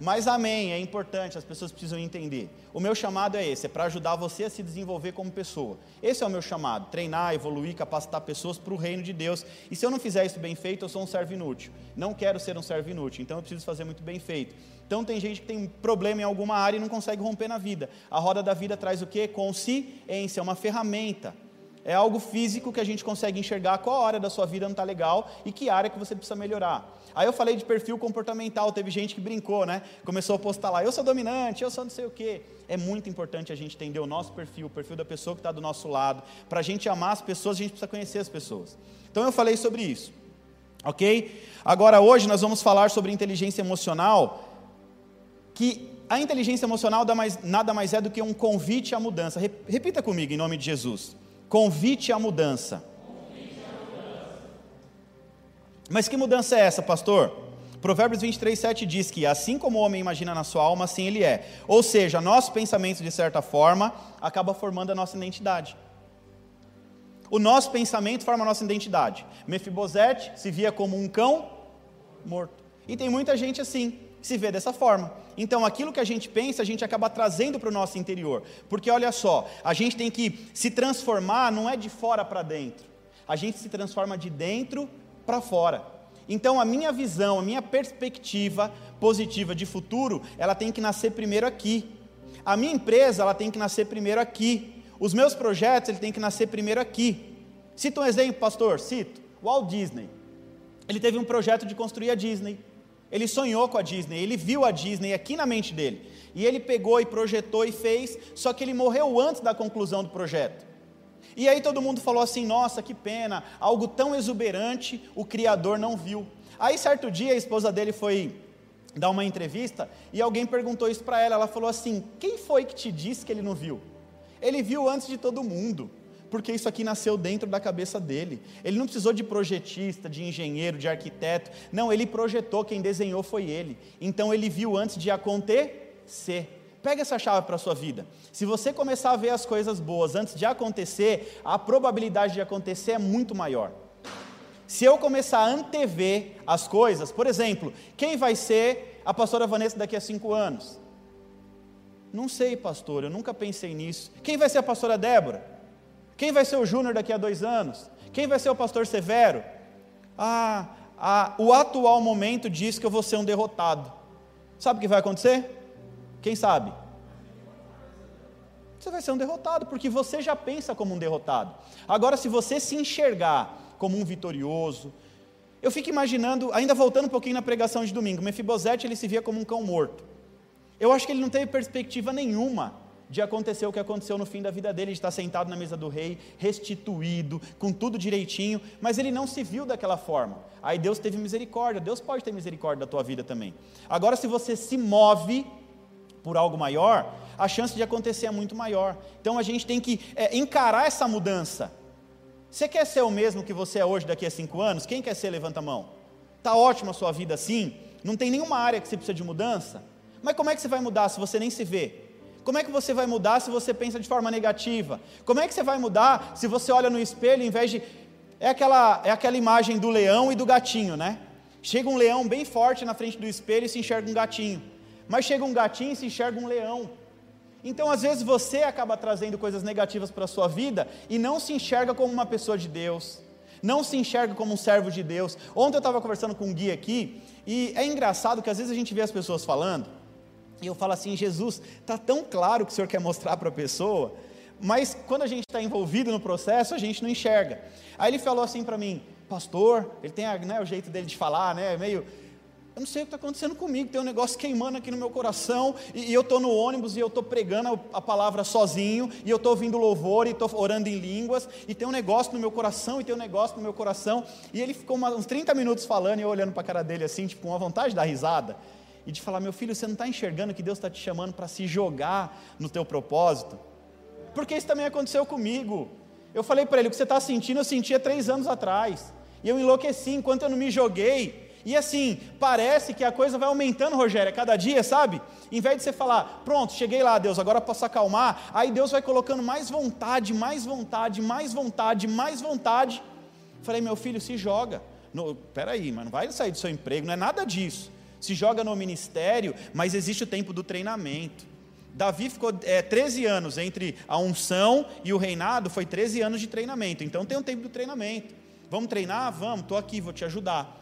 Mas amém, é importante, as pessoas precisam entender. O meu chamado é esse, é para ajudar você a se desenvolver como pessoa. Esse é o meu chamado, treinar, evoluir, capacitar pessoas para o reino de Deus. E se eu não fizer isso bem feito, eu sou um servo inútil. Não quero ser um servo inútil, então eu preciso fazer muito bem feito. Então tem gente que tem problema em alguma área e não consegue romper na vida. A roda da vida traz o quê? Consciência, é uma ferramenta. É algo físico que a gente consegue enxergar qual área da sua vida não está legal e que área que você precisa melhorar. Aí eu falei de perfil comportamental, teve gente que brincou, né? Começou a postar lá, eu sou dominante, eu sou não sei o quê. É muito importante a gente entender o nosso perfil, o perfil da pessoa que está do nosso lado. Para a gente amar as pessoas, a gente precisa conhecer as pessoas. Então eu falei sobre isso. Ok? Agora hoje nós vamos falar sobre inteligência emocional, que a inteligência emocional nada mais é do que um convite à mudança. Repita comigo em nome de Jesus. Convite à mudança. Mas que mudança é essa, pastor? Provérbios 23, 7 diz que assim como o homem imagina na sua alma, assim ele é. Ou seja, nosso pensamento, de certa forma, acaba formando a nossa identidade. O nosso pensamento forma a nossa identidade. Mefibosete se via como um cão morto. E tem muita gente assim, se vê dessa forma. Então, aquilo que a gente pensa, a gente acaba trazendo para o nosso interior. Porque olha só, a gente tem que se transformar, não é de fora para dentro. A gente se transforma de dentro para fora. Então a minha visão, a minha perspectiva positiva de futuro, ela tem que nascer primeiro aqui. A minha empresa, ela tem que nascer primeiro aqui. os meus projetos ele tem que nascer primeiro aqui. Cita um exemplo, pastor, cito. Walt Disney. Ele teve um projeto de construir a Disney. Ele sonhou com a Disney, ele viu a Disney aqui na mente dele. E ele pegou e projetou e fez, só que ele morreu antes da conclusão do projeto. E aí todo mundo falou assim: nossa, que pena, algo tão exuberante o Criador não viu. Aí certo dia a esposa dele foi dar uma entrevista e alguém perguntou isso para ela. Ela falou assim: quem foi que te disse que ele não viu? Ele viu antes de todo mundo porque isso aqui nasceu dentro da cabeça dele. Ele não precisou de projetista, de engenheiro, de arquiteto. Não, ele projetou, quem desenhou foi ele. Então ele viu antes de acontecer. Pega essa chave para a sua vida. Se você começar a ver as coisas boas antes de acontecer, a probabilidade de acontecer é muito maior. Se eu começar a antever as coisas, por exemplo, quem vai ser a pastora Vanessa daqui a cinco anos? Não sei, pastor, eu nunca pensei nisso. Quem vai ser a pastora Débora? Quem vai ser o Júnior daqui a dois anos? Quem vai ser o pastor Severo? Ah, ah, o atual momento diz que eu vou ser um derrotado. Sabe o que vai acontecer? Quem sabe? Você vai ser um derrotado, porque você já pensa como um derrotado. Agora, se você se enxergar como um vitorioso, eu fico imaginando, ainda voltando um pouquinho na pregação de domingo, Mefibosete ele se via como um cão morto. Eu acho que ele não teve perspectiva nenhuma de acontecer o que aconteceu no fim da vida dele, de estar sentado na mesa do rei, restituído, com tudo direitinho, mas ele não se viu daquela forma. Aí Deus teve misericórdia, Deus pode ter misericórdia da tua vida também. Agora, se você se move por algo maior, a chance de acontecer é muito maior. Então a gente tem que é, encarar essa mudança. Você quer ser o mesmo que você é hoje daqui a cinco anos? Quem quer ser? Levanta a mão. Está ótima a sua vida assim? Não tem nenhuma área que você precisa de mudança? Mas como é que você vai mudar se você nem se vê? Como é que você vai mudar se você pensa de forma negativa? Como é que você vai mudar se você olha no espelho em vez de. É aquela, é aquela imagem do leão e do gatinho, né? Chega um leão bem forte na frente do espelho e se enxerga um gatinho. Mas chega um gatinho e se enxerga um leão. Então, às vezes, você acaba trazendo coisas negativas para a sua vida e não se enxerga como uma pessoa de Deus, não se enxerga como um servo de Deus. Ontem eu estava conversando com um guia aqui, e é engraçado que às vezes a gente vê as pessoas falando, e eu falo assim, Jesus, está tão claro que o Senhor quer mostrar para a pessoa, mas quando a gente está envolvido no processo, a gente não enxerga. Aí ele falou assim para mim, pastor, ele tem né, o jeito dele de falar, né, meio, eu não sei o que está acontecendo comigo, tem um negócio queimando aqui no meu coração, e, e eu estou no ônibus e eu estou pregando a, a, palavra sozinho, e eu estou ouvindo louvor e estou orando em línguas, e tem um negócio no meu coração, e tem um negócio no meu coração, e ele ficou uma, uns 30 minutos falando, e eu olhando para a cara dele assim, tipo, com uma vontade de dar risada, e de falar: meu filho, você não está enxergando que Deus está te chamando para se jogar no teu propósito? Porque isso também aconteceu comigo. Eu falei para ele: o que você está sentindo, eu sentia três anos atrás. E eu enlouqueci enquanto eu não me joguei. E assim, parece que a coisa vai aumentando, Rogério, a cada dia, sabe? Em vez de você falar, pronto, cheguei lá, Deus, agora posso acalmar, aí Deus vai colocando mais vontade, mais vontade, mais vontade, mais vontade. Falei, meu filho, se joga. Peraí, mas não vai sair do seu emprego, não é nada disso se joga no ministério, mas existe o tempo do treinamento. Davi ficou é, 13 anos entre a unção e o reinado, foi 13 anos de treinamento. Então tem um tempo do treinamento. Vamos treinar? Vamos, estou aqui, vou te ajudar.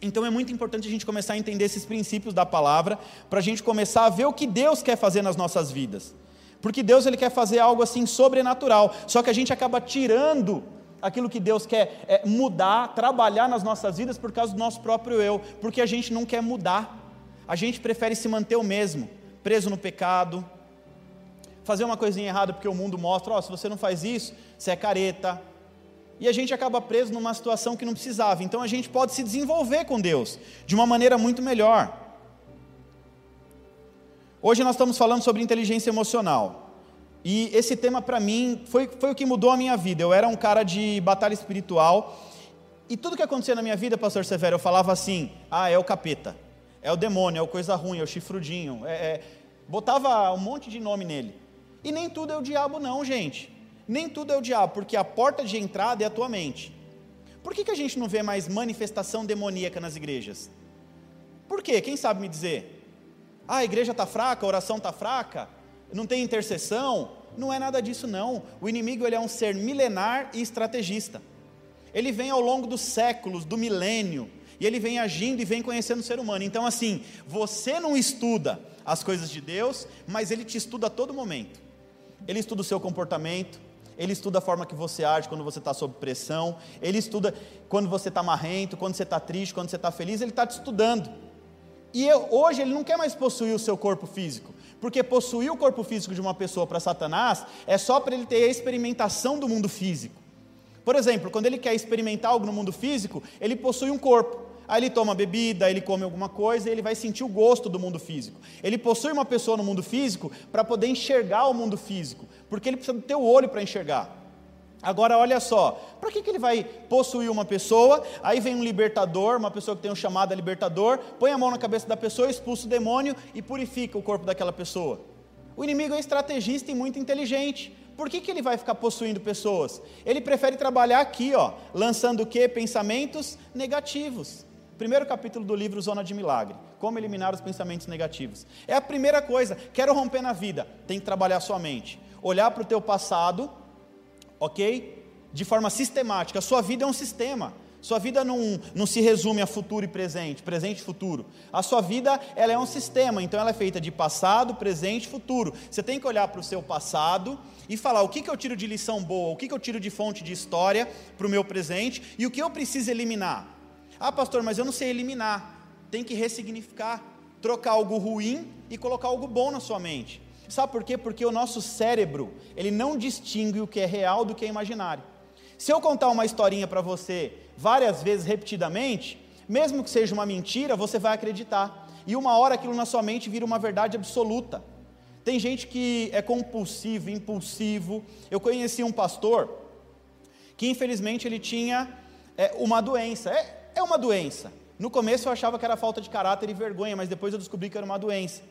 Então é muito importante a gente começar a entender esses princípios da palavra, para a gente começar a ver o que Deus quer fazer nas nossas vidas. Porque Deus ele quer fazer algo assim sobrenatural, só que a gente acaba tirando aquilo que Deus quer é, mudar, trabalhar nas nossas vidas por causa do nosso próprio eu, porque a gente não quer mudar, a gente prefere se manter o mesmo, preso no pecado, fazer uma coisinha errada porque o mundo mostra, ó, oh, se você não faz isso, você é careta. E a gente acaba preso numa situação que não precisava. Então a gente pode se desenvolver com Deus de uma maneira muito melhor. Hoje nós estamos falando sobre inteligência emocional. E esse tema para mim foi, foi o que mudou a minha vida. Eu era um cara de batalha espiritual. E tudo que acontecia na minha vida, pastor Severo, eu falava assim: ah, é o capeta, é o demônio, é o coisa ruim, é o chifrudinho. É, é... Botava um monte de nome nele. E nem tudo é o diabo, não, gente. Nem tudo é o diabo, porque a porta de entrada é a tua mente. Por que, que a gente não vê mais manifestação demoníaca nas igrejas? Por quê? Quem sabe me dizer? Ah, a igreja está fraca, a oração está fraca, não tem intercessão, não é nada disso não. O inimigo ele é um ser milenar e estrategista. Ele vem ao longo dos séculos, do milênio, e ele vem agindo e vem conhecendo o ser humano. Então assim, você não estuda as coisas de Deus, mas ele te estuda a todo momento. ele estuda o seu comportamento, ele estuda a forma que você age quando você está sob pressão, ele estuda quando você está marrento, quando você está triste, quando você está feliz, ele está te estudando. E eu, hoje ele não quer mais possuir o seu corpo físico, porque possuir o corpo físico de uma pessoa para Satanás é só para ele ter a experimentação do mundo físico. Por exemplo, quando ele quer experimentar algo no mundo físico, ele possui um corpo. Aí ele toma bebida, ele come alguma coisa e ele vai sentir o gosto do mundo físico. Ele possui uma pessoa no mundo físico para poder enxergar o mundo físico, porque ele precisa ter o olho para enxergar. Agora olha só, para que, que ele vai possuir uma pessoa? Aí vem um libertador, uma pessoa que tem um chamado libertador, põe a mão na cabeça da pessoa, expulsa o demônio e purifica o corpo daquela pessoa. O inimigo é estrategista e muito inteligente. Por que, que ele vai ficar possuindo pessoas? Ele prefere trabalhar aqui, ó, lançando o quê? Pensamentos negativos. Primeiro capítulo do livro Zona de Milagre. Como eliminar os pensamentos negativos. É a primeira coisa. Quero romper na vida. Tem que trabalhar sua mente. Olhar para o teu passado, ok? De forma sistemática. Sua vida é um sistema. Sua vida não, não se resume a futuro e presente, presente e futuro. A sua vida ela é um sistema, então ela é feita de passado, presente e futuro. Você tem que olhar para o seu passado e falar o que, que eu tiro de lição boa, o que, que eu tiro de fonte de história para o meu presente e o que eu preciso eliminar. Ah, pastor, mas eu não sei eliminar. Tem que ressignificar, trocar algo ruim e colocar algo bom na sua mente. Sabe por quê? Porque o nosso cérebro, ele não distingue o que é real do que é imaginário. Se eu contar uma historinha para você várias vezes repetidamente, mesmo que seja uma mentira, você vai acreditar. E uma hora aquilo na sua mente vira uma verdade absoluta. Tem gente que é compulsivo, impulsivo. Eu conheci um pastor que infelizmente ele tinha é, uma doença. É, é uma doença. No começo eu achava que era falta de caráter e vergonha, mas depois eu descobri que era uma doença.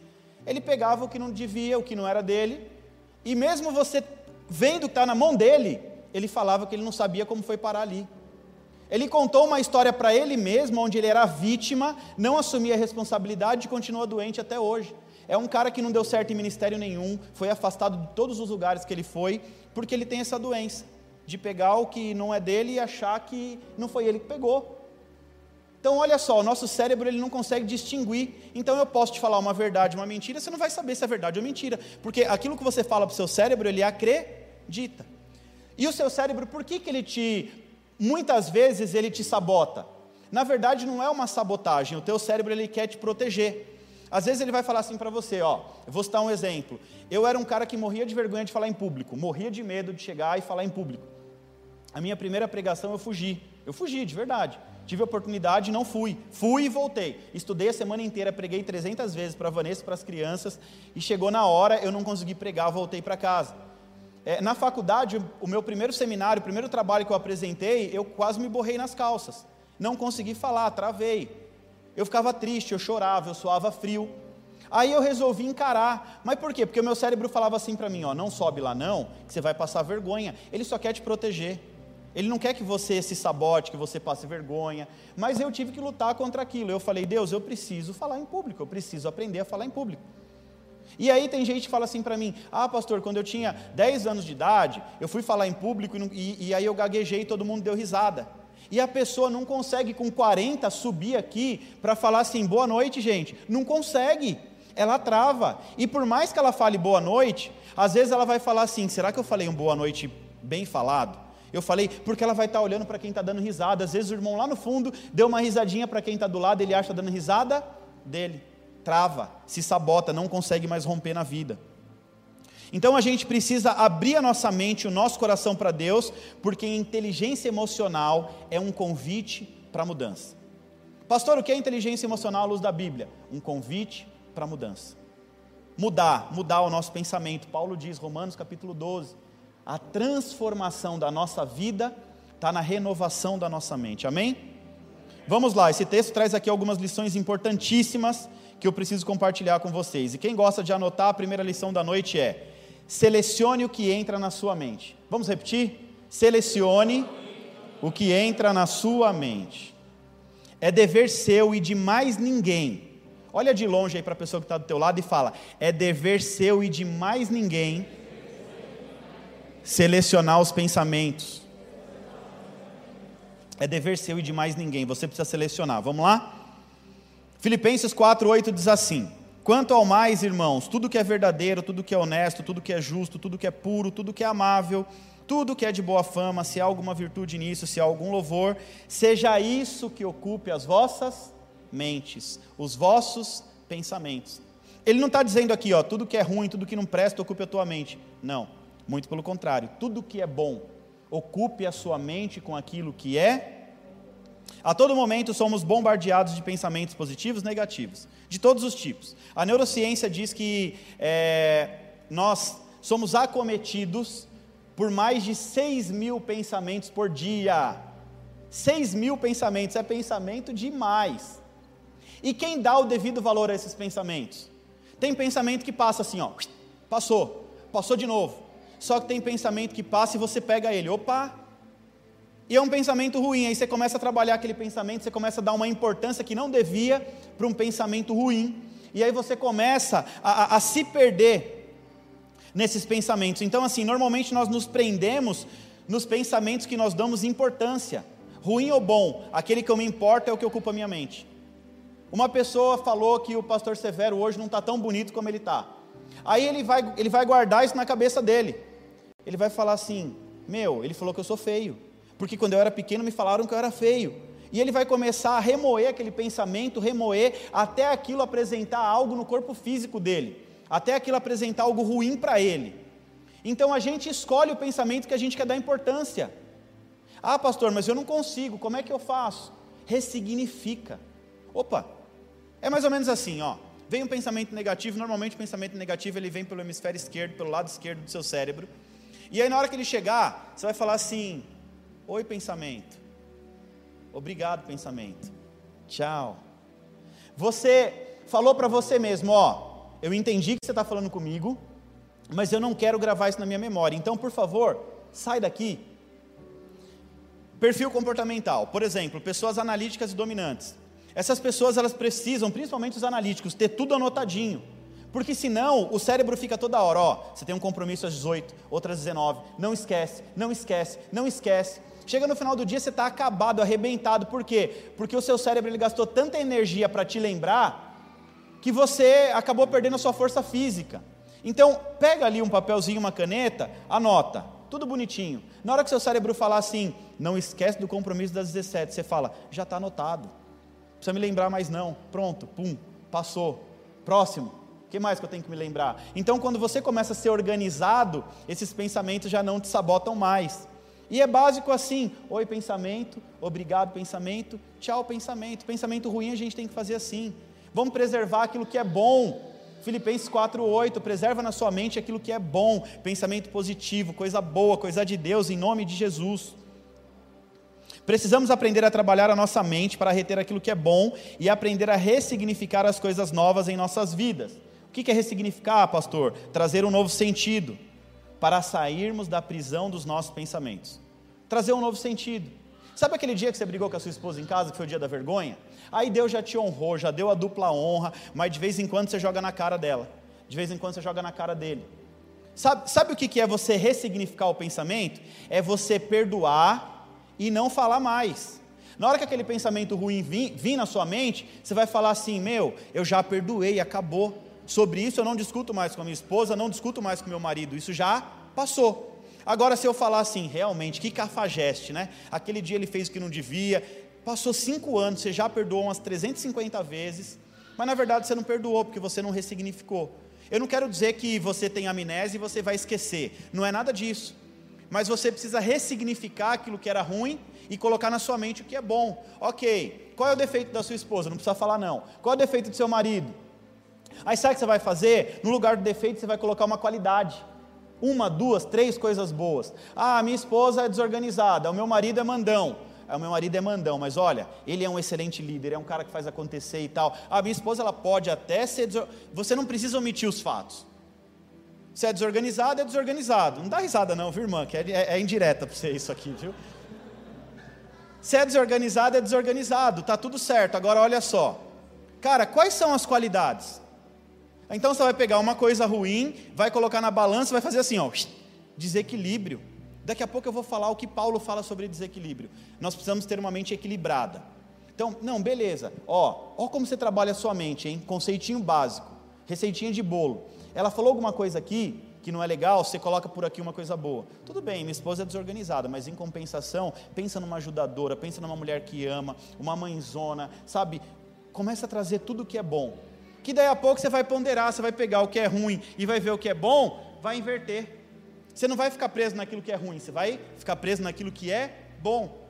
Ele pegava o que não devia, o que não era dele, e mesmo você vendo que está na mão dele, ele falava que ele não sabia como foi parar ali. Ele contou uma história para ele mesmo, onde ele era vítima, não assumia a responsabilidade e continua doente até hoje. É um cara que não deu certo em ministério nenhum, foi afastado de todos os lugares que ele foi, porque ele tem essa doença de pegar o que não é dele e achar que não foi ele que pegou. Então, olha só, o nosso cérebro ele não consegue distinguir. Então, eu posso te falar uma verdade, uma mentira, você não vai saber se é verdade ou mentira, porque aquilo que você fala para o seu cérebro, ele acredita. E o seu cérebro, por que, que ele te, muitas vezes, ele te sabota? Na verdade, não é uma sabotagem, o teu cérebro ele quer te proteger. Às vezes ele vai falar assim para você, ó, eu vou citar um exemplo. Eu era um cara que morria de vergonha de falar em público, morria de medo de chegar e falar em público. A minha primeira pregação eu fugi, eu fugi de verdade. Tive oportunidade, não fui. Fui e voltei. Estudei a semana inteira, preguei 300 vezes para a Vanessa, para as crianças, e chegou na hora, eu não consegui pregar, voltei para casa. É, na faculdade, o meu primeiro seminário, o primeiro trabalho que eu apresentei, eu quase me borrei nas calças. Não consegui falar, travei. Eu ficava triste, eu chorava, eu suava frio. Aí eu resolvi encarar. Mas por quê? Porque o meu cérebro falava assim para mim, ó, não sobe lá não, que você vai passar vergonha. Ele só quer te proteger. Ele não quer que você se sabote, que você passe vergonha. Mas eu tive que lutar contra aquilo. Eu falei, Deus, eu preciso falar em público, eu preciso aprender a falar em público. E aí tem gente que fala assim para mim: Ah, pastor, quando eu tinha 10 anos de idade, eu fui falar em público e, e, aí eu gaguejei e todo mundo deu risada. E a pessoa não consegue com 40 subir aqui para falar assim, boa noite, gente. Não consegue. Ela trava. E por mais que ela fale boa noite, às vezes ela vai falar assim: será que eu falei um boa noite bem falado? Eu falei, porque ela vai estar olhando para quem está dando risada. Às vezes o irmão lá no fundo deu uma risadinha para quem está do lado, ele acha dando risada dele. Trava, se sabota, não consegue mais romper na vida. Então a gente precisa abrir a nossa mente, o nosso coração para Deus, porque inteligência emocional é um convite para mudança. Pastor, o que é inteligência emocional à luz da Bíblia? Um convite para mudança. Mudar, mudar o nosso pensamento. Paulo diz, Romanos capítulo 12, a transformação da nossa vida está na renovação da nossa mente. Amém? Vamos lá, esse texto traz aqui algumas lições importantíssimas que eu preciso compartilhar com vocês. E quem gosta de anotar, a primeira lição da noite é: selecione o que entra na sua mente. Vamos repetir? Selecione o que entra na sua mente. É dever seu e de mais ninguém. Olha de longe aí para a pessoa que está do teu lado e fala: é dever seu e de mais ninguém selecionar os pensamentos. É dever seu e de mais ninguém, você precisa selecionar. Vamos lá? Filipenses 4:8 diz assim: Quanto ao mais, irmãos, tudo que é verdadeiro, tudo que é honesto, tudo que é justo, tudo que é puro, tudo que é amável, tudo que é de boa fama, se há alguma virtude nisso, se há algum louvor, seja isso que ocupe as vossas mentes, os vossos pensamentos. Ele não está dizendo aqui, ó, tudo que é ruim, tudo que não presta, ocupe a tua mente. Não, muito pelo contrário. Tudo que é bom, ocupe a sua mente com aquilo que é. A todo momento somos bombardeados de pensamentos positivos e negativos, de todos os tipos. A neurociência diz que é, nós somos acometidos por mais de 6 mil pensamentos por dia. 6 mil pensamentos é pensamento demais. E quem dá o devido valor a esses pensamentos? Tem pensamento que passa assim, ó, passou, passou de novo. Só que tem pensamento que passa e você pega ele, opa. E é um pensamento ruim, aí você começa a trabalhar aquele pensamento, você começa a dar uma importância que não devia para um pensamento ruim. E aí você começa a, a, a se perder nesses pensamentos. Então, assim, normalmente nós nos prendemos nos pensamentos que nós damos importância. Ruim ou bom, aquele que eu me importo é o que ocupa a minha mente. Uma pessoa falou que o pastor Severo hoje não está tão bonito como ele está. Aí ele vai, ele vai guardar isso na cabeça dele. Ele vai falar assim: Meu, ele falou que eu sou feio. Porque quando eu era pequeno me falaram que eu era feio. E ele vai começar a remoer aquele pensamento, remoer, até aquilo apresentar algo no corpo físico dele até aquilo apresentar algo ruim para ele. Então a gente escolhe o pensamento que a gente quer dar importância. Ah, pastor, mas eu não consigo, como é que eu faço? Ressignifica. Opa, é mais ou menos assim, ó. Vem um pensamento negativo, normalmente o pensamento negativo ele vem pelo hemisfério esquerdo, pelo lado esquerdo do seu cérebro. E aí na hora que ele chegar, você vai falar assim: Oi, pensamento. Obrigado, pensamento. Tchau. Você falou para você mesmo, ó, eu entendi que você está falando comigo, mas eu não quero gravar isso na minha memória. Então, por favor, sai daqui. Perfil comportamental, por exemplo, pessoas analíticas e dominantes. Essas pessoas elas precisam, principalmente os analíticos, ter tudo anotadinho. Porque senão o cérebro fica toda hora, ó, você tem um compromisso às 18, outras 19, não esquece, não esquece, não esquece. Chega no final do dia você está acabado, arrebentado, por quê? Porque o seu cérebro ele gastou tanta energia para te lembrar que você acabou perdendo a sua força física. Então, pega ali um papelzinho, uma caneta, anota, tudo bonitinho. Na hora que seu cérebro falar assim, não esquece do compromisso das 17, você fala, já está anotado. Não precisa me lembrar mais não. Pronto, pum, passou. Próximo. O que mais que eu tenho que me lembrar? Então, quando você começa a ser organizado, esses pensamentos já não te sabotam mais. E é básico assim: oi, pensamento, obrigado, pensamento, tchau, pensamento. Pensamento ruim a gente tem que fazer assim. Vamos preservar aquilo que é bom. Filipenses 4:8, preserva na sua mente aquilo que é bom, pensamento positivo, coisa boa, coisa de Deus, em nome de Jesus. Precisamos aprender a trabalhar a nossa mente para reter aquilo que é bom e aprender a ressignificar as coisas novas em nossas vidas. Que é ressignificar, pastor? Trazer um novo sentido para sairmos da prisão dos nossos pensamentos. Trazer um novo sentido. Sabe aquele dia que você brigou com a sua esposa em casa, que foi o dia da vergonha? Aí Deus já te honrou, já deu a dupla honra, mas de vez em quando você joga na cara dela, de vez em quando você joga na cara dele. Sabe, sabe o que é você ressignificar o pensamento? É você perdoar e não falar mais. Na hora que aquele pensamento ruim vir, vir na sua mente, você vai falar assim: Meu, eu já perdoei, acabou. Sobre isso eu não discuto mais com a minha esposa, não discuto mais com meu marido, isso já passou. Agora, se eu falar assim, realmente, que cafajeste, né? Aquele dia ele fez o que não devia, passou cinco anos, você já perdoou umas 350 vezes, mas na verdade você não perdoou, porque você não ressignificou. Eu não quero dizer que você tem amnésia e você vai esquecer, não é nada disso. Mas você precisa ressignificar aquilo que era ruim e colocar na sua mente o que é bom. Ok, qual é o defeito da sua esposa? Não precisa falar, não. Qual é o defeito do seu marido? Aí sabe o que você vai fazer? No lugar do defeito, você vai colocar uma qualidade. Uma, duas, três coisas boas. Ah, minha esposa é desorganizada, o meu marido é mandão. Ah, o meu marido é mandão, mas olha, ele é um excelente líder, é um cara que faz acontecer e tal. Ah, minha esposa ela pode até ser. Desor... Você não precisa omitir os fatos. Se é desorganizado, é desorganizado. Não dá risada, não, viu, irmã? Que é, é, é indireta para você isso aqui, viu? Se é desorganizado, é desorganizado, tá tudo certo. Agora olha só. Cara, quais são as qualidades? Então você vai pegar uma coisa ruim, vai colocar na balança, vai fazer assim, ó, desequilíbrio. Daqui a pouco eu vou falar o que Paulo fala sobre desequilíbrio. Nós precisamos ter uma mente equilibrada. Então, não, beleza. Ó, ó como você trabalha a sua mente, hein? Conceitinho básico. receitinha de bolo. Ela falou alguma coisa aqui que não é legal, você coloca por aqui uma coisa boa. Tudo bem, minha esposa é desorganizada, mas em compensação, pensa numa ajudadora, pensa numa mulher que ama, uma mãezona, sabe? Começa a trazer tudo que é bom. Que daí a pouco você vai ponderar, você vai pegar o que é ruim e vai ver o que é bom, vai inverter. Você não vai ficar preso naquilo que é ruim, você vai ficar preso naquilo que é bom.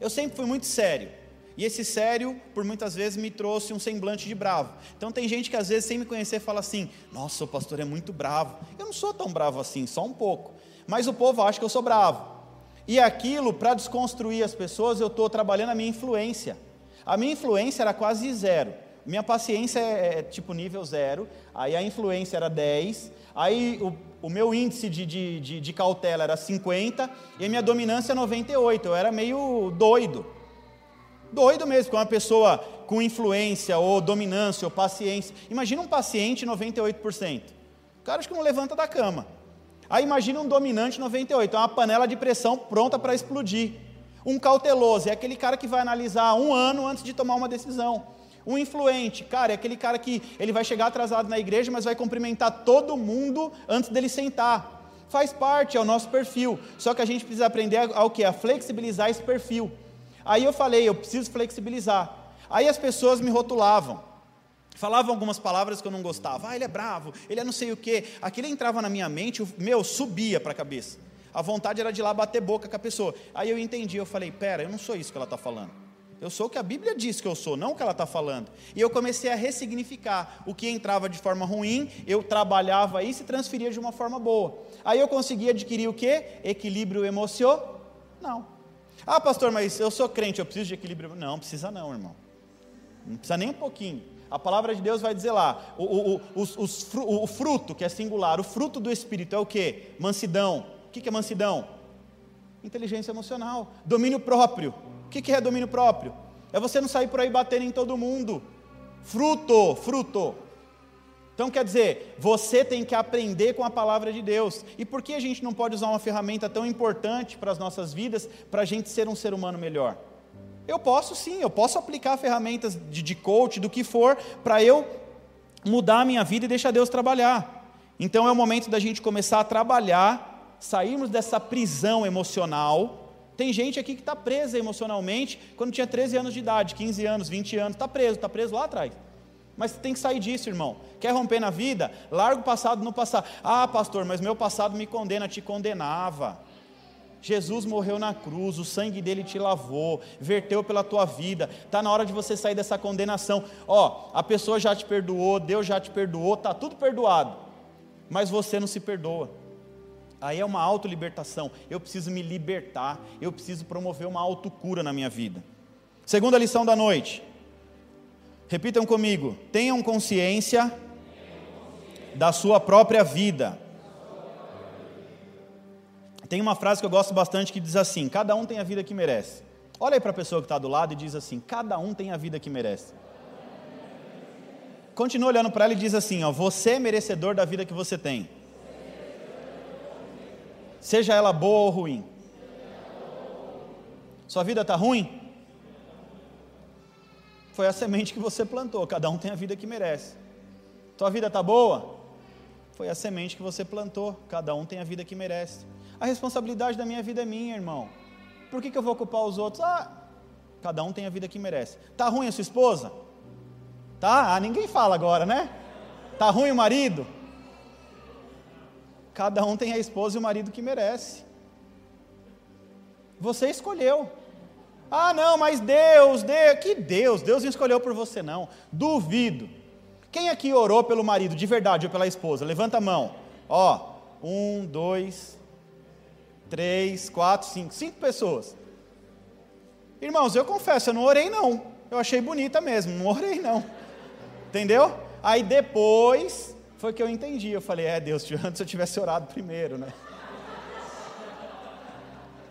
Eu sempre fui muito sério. E esse sério, por muitas vezes, me trouxe um semblante de bravo. Então tem gente que às vezes, sem me conhecer, fala assim: Nossa, o pastor é muito bravo. Eu não sou tão bravo assim, só um pouco. Mas o povo acha que eu sou bravo. E aquilo, para desconstruir as pessoas, eu estou trabalhando a minha influência. A minha influência era quase zero. Minha paciência é, é tipo nível zero. Aí a influência era 10. Aí o, o meu índice de, de, de, de cautela era 50. E a minha dominância 98. Eu era meio doido doido mesmo, com uma pessoa com influência, ou dominância, ou paciência. Imagina um paciente 98%. O cara acho que não levanta da cama. Aí imagina um dominante 98%, é uma panela de pressão pronta para explodir. Um cauteloso é aquele cara que vai analisar um ano antes de tomar uma decisão. Um influente, cara, é aquele cara que ele vai chegar atrasado na igreja, mas vai cumprimentar todo mundo antes dele sentar. Faz parte, é o nosso perfil. Só que a gente precisa aprender ao que? A flexibilizar esse perfil. Aí eu falei, eu preciso flexibilizar. Aí as pessoas me rotulavam. Falavam algumas palavras que eu não gostava. Ah, ele é bravo, ele é não sei o quê. Aquilo entrava na minha mente, meu, subia para a cabeça. A vontade era de ir lá bater boca com a pessoa. Aí eu entendi, eu falei, pera, eu não sou isso que ela está falando. Eu sou o que a Bíblia diz que eu sou, não o que ela está falando. E eu comecei a ressignificar. O que entrava de forma ruim, eu trabalhava isso e transferia de uma forma boa. Aí eu consegui adquirir o quê? Equilíbrio emocional. Não. Ah, pastor, mas eu sou crente, eu preciso de equilíbrio. Não, precisa não, irmão. Não precisa nem um pouquinho. A palavra de Deus vai dizer lá: o, o, o, o fruto, que é singular, o fruto do Espírito é o que? Mansidão. O que é mansidão? Inteligência emocional. Domínio próprio. O que é domínio próprio? É você não sair por aí batendo em todo mundo. Fruto, fruto. Então quer dizer, você tem que aprender com a palavra de Deus. E por que a gente não pode usar uma ferramenta tão importante para as nossas vidas para a gente ser um ser humano melhor? Eu posso sim, eu posso aplicar ferramentas de, de coach, do que for, para eu mudar a minha vida e deixar Deus trabalhar. Então é o momento da gente começar a trabalhar, sairmos dessa prisão emocional. Tem gente aqui que está presa emocionalmente quando tinha 13 anos de idade, 15 anos, 20 anos, está preso, está preso lá atrás. Mas tem que sair disso, irmão. Quer romper na vida? Larga o passado no passado. Ah, pastor, mas meu passado me condena, te condenava. Jesus morreu na cruz, o sangue dele te lavou, verteu pela tua vida. Está na hora de você sair dessa condenação. Ó, a pessoa já te perdoou, Deus já te perdoou, está tudo perdoado. Mas você não se perdoa. Aí é uma autolibertação. Eu preciso me libertar, eu preciso promover uma autocura na minha vida. Segunda lição da noite. Repitam comigo: tenham consciência da sua própria vida. Tem uma frase que eu gosto bastante que diz assim: cada um tem a vida que merece. Olha aí para a pessoa que está do lado e diz assim: cada um tem a vida que merece. Continua olhando para ela e diz assim: ó, você é merecedor da vida que você tem. Seja ela boa ou ruim. Sua vida está ruim? Foi a semente que você plantou. Cada um tem a vida que merece. Tua vida está boa? Foi a semente que você plantou. Cada um tem a vida que merece. A responsabilidade da minha vida é minha, irmão. Por que, que eu vou ocupar os outros? Ah, cada um tem a vida que merece. Tá ruim a sua esposa? Tá? Ah, ninguém fala agora, né? Tá ruim o marido? Cada um tem a esposa e o marido que merece. Você escolheu. Ah, não, mas Deus, Deus, que Deus? Deus não escolheu por você, não. Duvido. Quem aqui orou pelo marido de verdade ou pela esposa? Levanta a mão. Ó, um, dois, três, quatro, cinco. Cinco pessoas. Irmãos, eu confesso, eu não orei, não. Eu achei bonita mesmo, não orei, não. Entendeu? Aí depois foi que eu entendi. Eu falei, é, Deus, antes eu tivesse orado primeiro, né?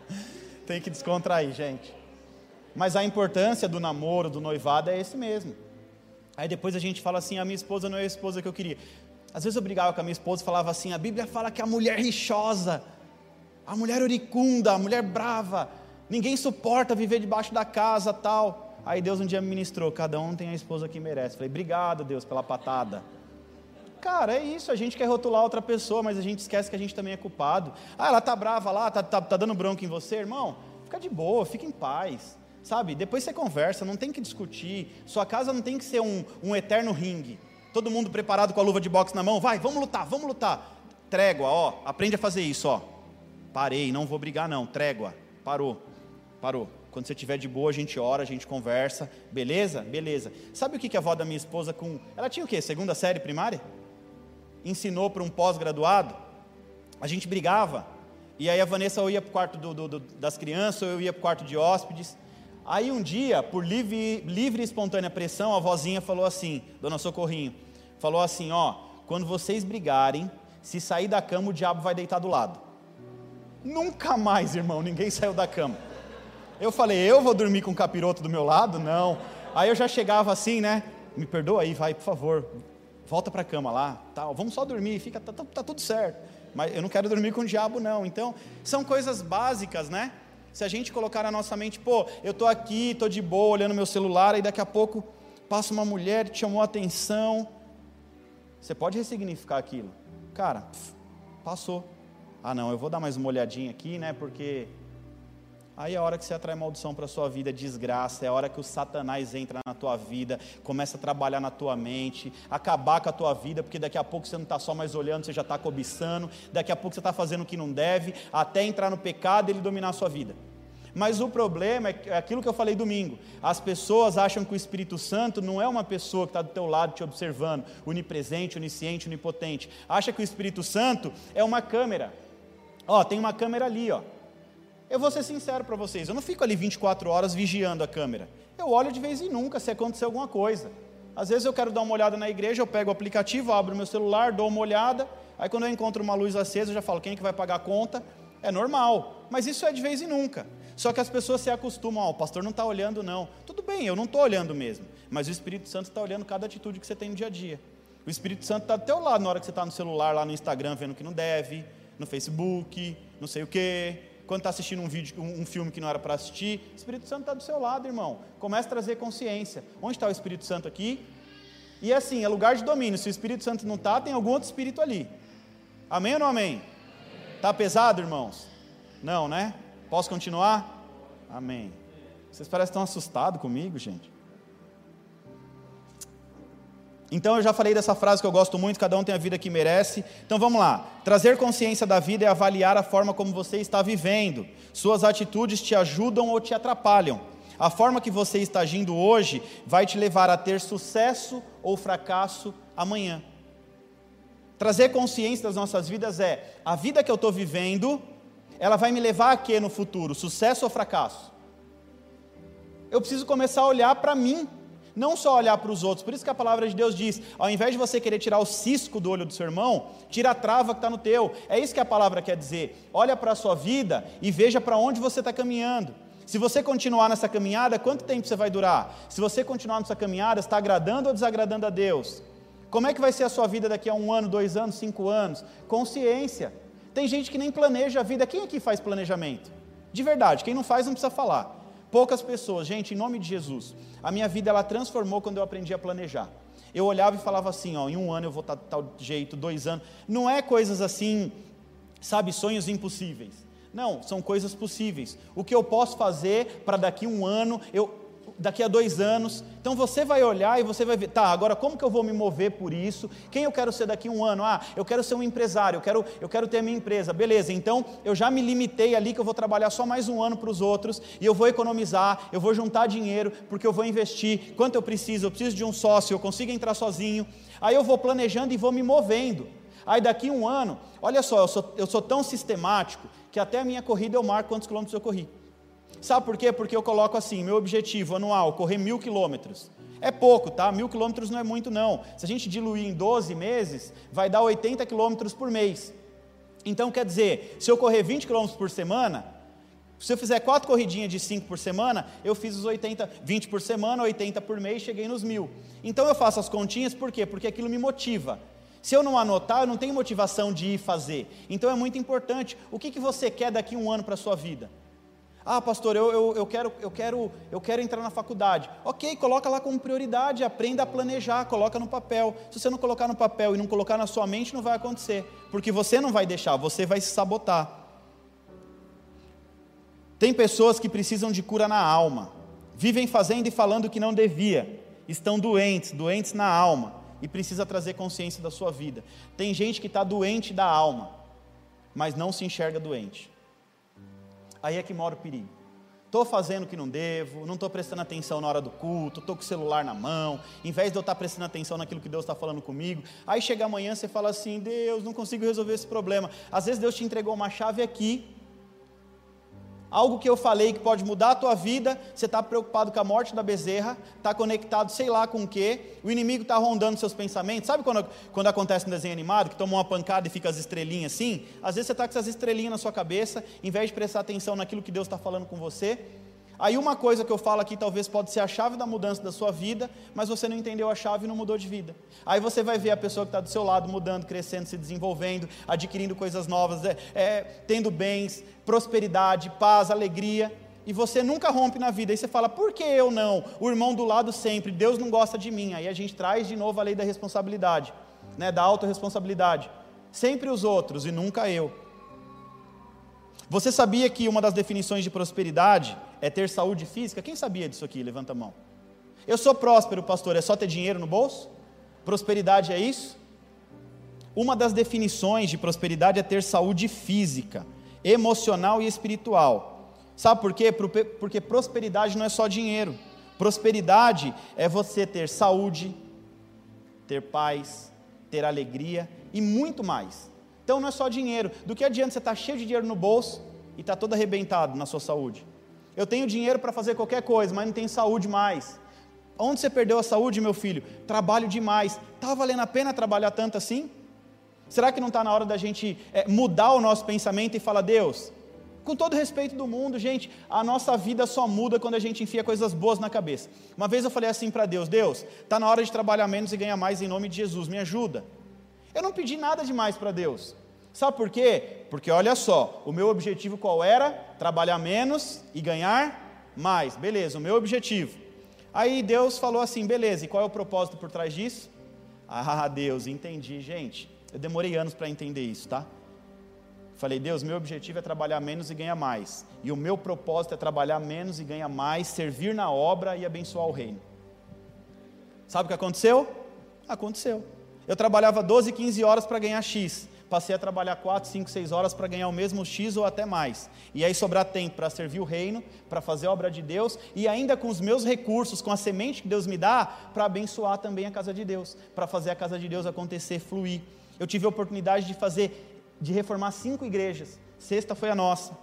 [LAUGHS] Tem que descontrair, gente. Mas a importância do namoro, do noivado é esse mesmo. Aí depois a gente fala assim: a minha esposa não é a esposa que eu queria. Às vezes eu brigava com a minha esposa e falava assim: a Bíblia fala que a mulher rixosa, a mulher oricunda, a mulher brava, ninguém suporta viver debaixo da casa tal. Aí Deus um dia me ministrou: cada um tem a esposa que merece. Falei: obrigado, Deus, pela patada. Cara, é isso, a gente quer rotular outra pessoa, mas a gente esquece que a gente também é culpado. Ah, ela tá brava lá, tá, tá, tá dando bronca em você, irmão. Fica de boa, fica em paz. Sabe? Depois você conversa, não tem que discutir. Sua casa não tem que ser um, um eterno ringue. Todo mundo preparado com a luva de boxe na mão, vai, vamos lutar, vamos lutar. Trégua, ó, aprende a fazer isso, ó. Parei, não vou brigar não, trégua. Parou. Parou. Quando você estiver de boa, a gente ora, a gente conversa. Beleza? Beleza. Sabe o que a avó da minha esposa com. Ela tinha o quê? Segunda série primária? Ensinou para um pós-graduado? A gente brigava. E aí a Vanessa ou ia para o quarto do, do, do, das crianças, ou eu ia para o quarto de hóspedes. Aí um dia, por livre, livre e espontânea pressão, a vozinha falou assim, Dona Socorrinho, falou assim, ó, quando vocês brigarem, se sair da cama, o diabo vai deitar do lado. Nunca mais, irmão, ninguém saiu da cama. Eu falei, eu vou dormir com o capiroto do meu lado? Não. Aí eu já chegava assim, né? Me perdoa aí, vai, por favor. Volta para a cama lá, tal. Vamos só dormir, fica, tá, tá, tá tudo certo. Mas eu não quero dormir com o diabo, não. Então, são coisas básicas, né? Se a gente colocar na nossa mente, pô, eu estou aqui, estou de boa, olhando meu celular, e daqui a pouco passa uma mulher, te chamou a atenção. Você pode ressignificar aquilo. Cara, passou. Ah, não, eu vou dar mais uma olhadinha aqui, né? Porque Aí é a hora que você atrai maldição para a sua vida, desgraça, é a hora que o Satanás entra na tua vida, começa a trabalhar na tua mente, acabar com a tua vida, porque daqui a pouco você não está só mais olhando, você já está cobiçando, daqui a pouco você está fazendo o que não deve, até entrar no pecado e ele dominar a sua vida. Mas o problema é, é aquilo que eu falei domingo. As pessoas acham que o Espírito Santo não é uma pessoa que está do teu lado te observando, onipresente, onisciente, onipotente. Acha que o Espírito Santo é uma câmera. Ó, tem uma câmera ali, ó. Eu vou ser sincero para vocês, eu não fico ali 24 horas vigiando a câmera. Eu olho de vez em nunca se acontecer alguma coisa. Às vezes eu quero dar uma olhada na igreja, eu pego o aplicativo, abro meu celular, dou uma olhada, aí quando eu encontro uma luz acesa, eu já falo, quem é que vai pagar a conta? É normal, mas isso é de vez em nunca. Só que as pessoas se acostumam, ó, o pastor não está olhando não. Tudo bem, eu não estou olhando mesmo, mas o Espírito Santo está olhando cada atitude que você tem no dia a dia. O Espírito Santo está do teu lado na hora que você está no celular, lá no Instagram, vendo que não deve, no Facebook, não sei o quê, quando está assistindo um, vídeo, um, filme que não era para assistir, o Espírito Santo está do seu lado, irmão. Começa a trazer consciência. Onde está o Espírito Santo aqui? E assim, é lugar de domínio. Se o Espírito Santo não está, tem algum outro Espírito ali. Amém ou não amém? Está pesado, irmãos? Não, né? Posso continuar? Amém. Vocês parecem tão assustados comigo, gente. Então eu já falei dessa frase que eu gosto muito, cada um tem a vida que merece. Então vamos lá. Trazer consciência da vida é avaliar a forma como você está vivendo. Suas atitudes te ajudam ou te atrapalham. A forma que você está agindo hoje vai te levar a ter sucesso ou fracasso amanhã. Trazer consciência das nossas vidas é a vida que eu estou vivendo, ela vai me levar a quê no futuro? Sucesso ou fracasso? Eu preciso começar a olhar para mim não só olhar para os outros, por isso que a palavra de Deus diz: ao invés de você querer tirar o cisco do olho do seu irmão, tira a trava que está no teu. É isso que a palavra quer dizer. Olha para a sua vida e veja para onde você está caminhando. Se você continuar nessa caminhada, quanto tempo você vai durar? Se você continuar nessa caminhada, está agradando ou desagradando a Deus? Como é que vai ser a sua vida daqui a um ano, dois anos, cinco anos? Consciência. Tem gente que nem planeja a vida. Quem aqui faz planejamento? De verdade, quem não faz não precisa falar. Poucas pessoas, gente, em nome de Jesus, a minha vida ela transformou quando eu aprendi a planejar. Eu olhava e falava assim, ó, em um ano eu vou estar de tal jeito, dois anos. Não é coisas assim, sabe, sonhos impossíveis. Não, são coisas possíveis. O que eu posso fazer para daqui um ano eu daqui a dois anos. Então você vai olhar e você vai ver, tá, agora como que eu vou me mover por isso? Quem eu quero ser daqui a um ano? Ah, eu quero ser um empresário, eu quero, eu quero ter a minha empresa. Beleza, então eu já me limitei ali que eu vou trabalhar só mais um ano para os outros e eu vou economizar, eu vou juntar dinheiro porque eu vou investir. Quanto eu preciso? Eu preciso de um sócio, eu consigo entrar sozinho. Aí eu vou planejando e vou me movendo. Aí daqui a um ano, olha só, eu sou, eu sou tão sistemático que até a minha corrida eu marco quantos quilômetros eu corri. Sabe por quê? Porque eu coloco assim, meu objetivo anual, correr mil quilômetros. É pouco, tá? Mil quilômetros não é muito, não. Se a gente diluir em 12 meses, vai dar 80 quilômetros por mês. Então, quer dizer, se eu correr 20 quilômetros por semana, se eu fizer quatro corridinhas de 5 por semana, eu fiz os 80, 20 por semana, 80 por mês, cheguei nos mil. Então eu faço as continhas, por quê? Porque aquilo me motiva. Se eu não anotar, eu não tenho motivação de ir fazer. Então é muito importante. O que, que você quer daqui a um ano para a sua vida? Ah, pastor, eu, eu, eu, quero, eu, quero, eu quero entrar na faculdade. Ok, coloca lá como prioridade, aprenda a planejar, coloca no papel. Se você não colocar no papel e não colocar na sua mente, não vai acontecer. Porque você não vai deixar, você vai se sabotar. Tem pessoas que precisam de cura na alma, vivem fazendo e falando que não devia, estão doentes, doentes na alma, e precisa trazer consciência da sua vida. Tem gente que está doente da alma, mas não se enxerga doente. Aí é que mora o perigo. Estou fazendo o que não devo, não estou prestando atenção na hora do culto, estou com o celular na mão, em vez de eu estar tá prestando atenção naquilo que Deus está falando comigo. Aí chega amanhã você fala assim: Deus, não consigo resolver esse problema. Às vezes Deus te entregou uma chave aqui, algo que eu falei que pode mudar a tua vida, você está preocupado com a morte da bezerra, está conectado sei lá com o quê, o inimigo está rondando seus pensamentos. Sabe quando, quando acontece no desenho animado, que toma uma pancada e fica as estrelinhas assim? Às vezes você está com essas estrelinhas na sua cabeça, em vez de prestar atenção naquilo que Deus está falando com você, Aí uma coisa que eu falo aqui talvez pode ser a chave da mudança da sua vida, mas você não entendeu a chave e não mudou de vida. Aí você vai ver a pessoa que está do seu lado mudando, crescendo, se desenvolvendo, adquirindo coisas novas, é, é, tendo bens, prosperidade, paz, alegria. E você nunca rompe na vida. Aí você fala, por que eu não? O irmão do lado sempre, Deus não gosta de mim. Aí a gente traz de novo a lei da responsabilidade, né, da autorresponsabilidade. Sempre os outros e nunca eu. Você sabia que uma das definições de prosperidade é ter saúde física? Quem sabia disso aqui? Levanta a mão. Eu sou próspero, pastor, é só ter dinheiro no bolso? Prosperidade é isso? Uma das definições de prosperidade é ter saúde física, emocional e espiritual. Sabe por quê? Porque prosperidade não é só dinheiro. Prosperidade é você ter saúde, ter paz, ter alegria e muito mais. Então não é só dinheiro. Do que adianta você estar cheio de dinheiro no bolso e estar todo arrebentado na sua saúde? Eu tenho dinheiro para fazer qualquer coisa, mas não tenho saúde mais. Onde você perdeu a saúde, meu filho? Trabalho demais. Está valendo a pena trabalhar tanto assim? Será que não está na hora da gente é, mudar o nosso pensamento e falar, Deus, com todo respeito do mundo, gente, a nossa vida só muda quando a gente enfia coisas boas na cabeça. Uma vez eu falei assim para Deus: Deus, está na hora de trabalhar menos e ganhar mais em nome de Jesus, me ajuda. Eu não pedi nada demais para Deus. Sabe por quê? Porque olha só, o meu objetivo qual era? Trabalhar menos e ganhar mais. Beleza, o meu objetivo. Aí Deus falou assim: beleza, e qual é o propósito por trás disso? Ah, Deus, entendi, gente. Eu demorei anos para entender isso, tá? Falei, Deus, meu objetivo é trabalhar menos e ganhar mais. E o meu propósito é trabalhar menos e ganhar mais, servir na obra e abençoar o reino. Sabe o que aconteceu? Aconteceu. Eu trabalhava 12, 15 horas para ganhar X passei a trabalhar 4, 5, 6 horas para ganhar o mesmo X ou até mais. E aí sobrar tempo para servir o reino, para fazer a obra de Deus e ainda com os meus recursos, com a semente que Deus me dá, para abençoar também a casa de Deus, para fazer a casa de Deus acontecer, fluir. Eu tive a oportunidade de fazer, de reformar cinco igrejas. Sexta foi a nossa.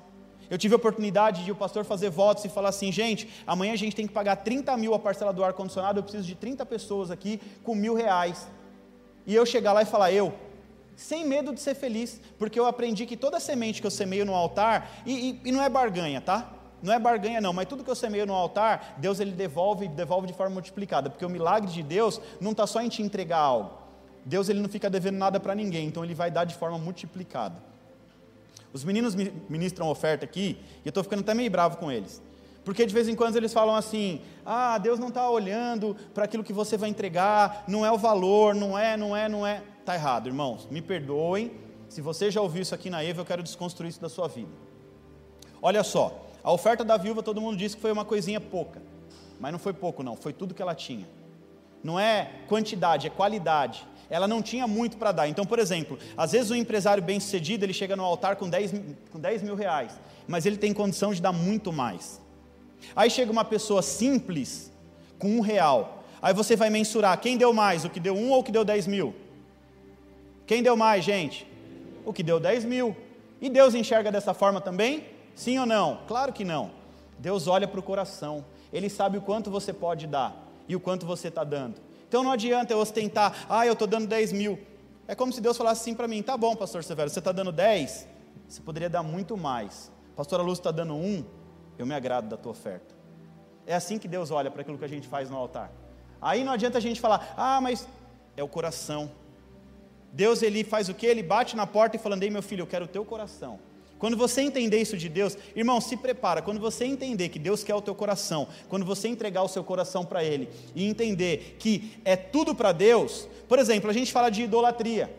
Eu tive a oportunidade de o pastor fazer votos e falar assim, gente, amanhã a gente tem que pagar 30 mil a parcela do ar-condicionado, eu preciso de 30 pessoas aqui com mil reais. E eu chegar lá e falar, eu, sem medo de ser feliz, porque eu aprendi que toda semente que eu semeio no altar, e, e, e, não é barganha, tá? Não é barganha não, mas tudo que eu semeio no altar, Deus ele devolve, devolve de forma multiplicada, porque o milagre de Deus não está só em te entregar algo. Deus ele não fica devendo nada para ninguém, então ele vai dar de forma multiplicada. Os meninos ministram oferta aqui, e eu estou ficando até meio bravo com eles. Porque de vez em quando eles falam assim: ah, Deus não está olhando para aquilo que você vai entregar, não é o valor, não é, não é, não é. Está errado, irmãos. Me perdoem. Se você já ouviu isso aqui na Eva, eu quero desconstruir isso da sua vida. Olha só, a oferta da viúva, todo mundo disse que foi uma coisinha pouca. Mas não foi pouco, não, foi tudo que ela tinha. Não é quantidade, é qualidade. Ela não tinha muito para dar. Então, por exemplo, às vezes um empresário bem sucedido, ele chega no altar com 10, com 10 mil reais, mas ele tem condição de dar muito mais. Aí chega uma pessoa simples, com um real. Aí você vai mensurar quem deu mais, o que deu um ou o que deu 10 mil. Quem deu mais, gente? O que deu 10 mil. E Deus enxerga dessa forma também? Sim ou não? Claro que não. Deus olha para o coração. Ele sabe o quanto você pode dar e o quanto você está dando. Então não adianta eu ostentar, ah, eu estou dando 10 mil. É como se Deus falasse assim para mim: tá bom, pastor Severo, você está dando 10, você poderia dar muito mais. Pastora Luz está dando um, eu me agrado da tua oferta. É assim que Deus olha para aquilo que a gente faz no altar. Aí não adianta a gente falar, ah, mas é o coração. Deus ele faz o que? Ele bate na porta e falando: Ei, meu filho, eu quero o teu coração. Quando você entender isso de Deus, irmão, se prepara. Quando você entender que Deus quer o teu coração, quando você entregar o seu coração para Ele e entender que é tudo para Deus, por exemplo, a gente fala de idolatria.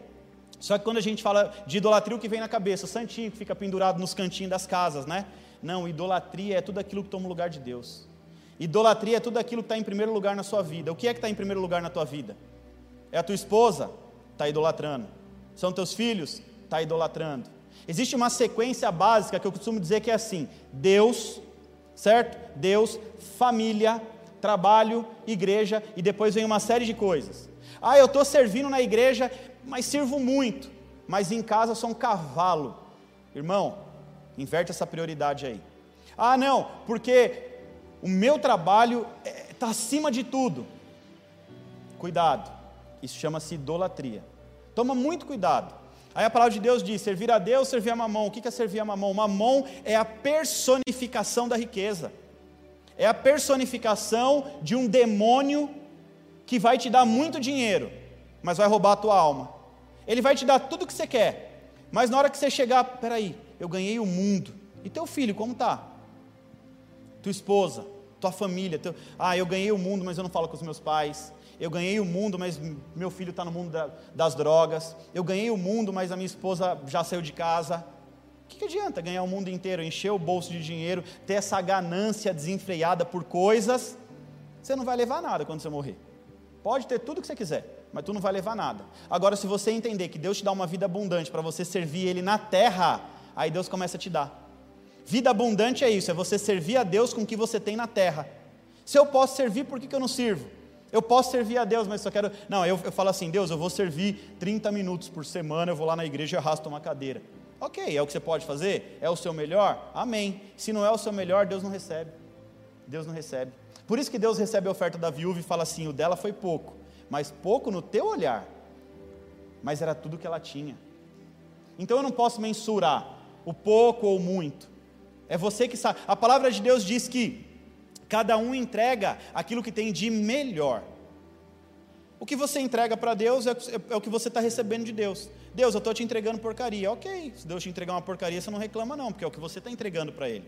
Só que quando a gente fala de idolatria, o que vem na cabeça? O santinho que fica pendurado nos cantinhos das casas, né? Não, idolatria é tudo aquilo que toma o lugar de Deus. Idolatria é tudo aquilo que está em primeiro lugar na sua vida. O que é que está em primeiro lugar na tua vida? É a tua esposa? Está idolatrando. São teus filhos? Está idolatrando. Existe uma sequência básica que eu costumo dizer que é assim: Deus, certo? Deus, família, trabalho, igreja e depois vem uma série de coisas. Ah, eu estou servindo na igreja, mas sirvo muito, mas em casa sou um cavalo. Irmão, inverte essa prioridade aí. Ah, não, porque o meu trabalho está é, acima de tudo. Cuidado, isso chama-se idolatria. Toma muito cuidado. Aí a palavra de Deus diz: servir a Deus, servir a mamão. O que é servir a mamão? Mamão é a personificação da riqueza, é a personificação de um demônio que vai te dar muito dinheiro, mas vai roubar a tua alma. Ele vai te dar tudo o que você quer, mas na hora que você chegar, peraí, eu ganhei o mundo. E teu filho, como tá? Tua esposa, tua família, teu... ah, eu ganhei o mundo, mas eu não falo com os meus pais eu ganhei o mundo, mas meu filho está no mundo da, das drogas, eu ganhei o mundo, mas a minha esposa já saiu de casa. O que, que adianta ganhar o mundo inteiro, encher o bolso de dinheiro, ter essa ganância desenfreada por coisas? Você não vai levar nada quando você morrer. Pode ter tudo que você quiser, mas tu não vai levar nada. Agora, se você entender que Deus te dá uma vida abundante para você servir Ele na terra, aí Deus começa a te dar. Vida abundante é isso, é você servir a Deus com o que você tem na terra. Se eu posso servir, por que, que eu não sirvo? Eu posso servir a Deus, mas só quero. Não, eu, eu falo assim: Deus, eu vou servir 30 minutos por semana, eu vou lá na igreja e arrasto uma cadeira. Ok, é o que você pode fazer? É o seu melhor? Amém. Se não é o seu melhor, Deus não recebe. Deus não recebe. Por isso que Deus recebe a oferta da viúva e fala assim: o dela foi pouco, mas pouco no teu olhar, mas era tudo que ela tinha. Então eu não posso mensurar o pouco ou muito. É você que sabe. A palavra de Deus diz que Cada um entrega aquilo que tem de melhor. O que você entrega para Deus é, é, o que você está recebendo de Deus. Deus, eu estou te entregando porcaria. Ok, se Deus te entregar uma porcaria, você não reclama, não, porque é o que você está entregando para Ele.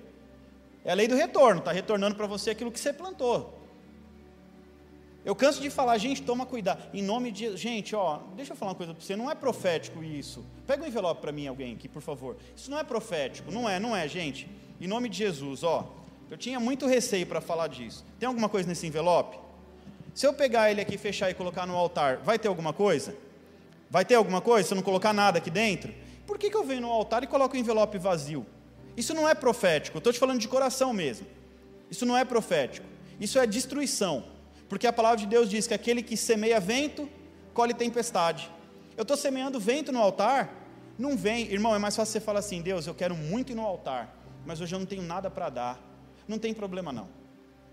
É a lei do retorno, está retornando para você aquilo que você plantou. Eu canso de falar, gente, toma cuidado. Em nome de. Gente, ó, deixa eu falar uma coisa para você. Não é profético isso. Pega um envelope para mim, alguém aqui, por favor. Isso não é profético. Não é, não é, gente. Em nome de Jesus, ó. Eu tinha muito receio para falar disso. Tem alguma coisa nesse envelope? Se eu pegar ele aqui, fechar e colocar no altar, vai ter alguma coisa? Vai ter alguma coisa se eu não colocar nada aqui dentro? Por que, que eu venho no altar e coloco o envelope vazio? Isso não é profético, estou te falando de coração mesmo. Isso não é profético, isso é destruição. Porque a palavra de Deus diz que aquele que semeia vento, colhe tempestade. Eu estou semeando vento no altar, não vem, irmão, é mais fácil você falar assim: Deus, eu quero muito ir no altar, mas hoje eu não tenho nada para dar. Não tem problema não.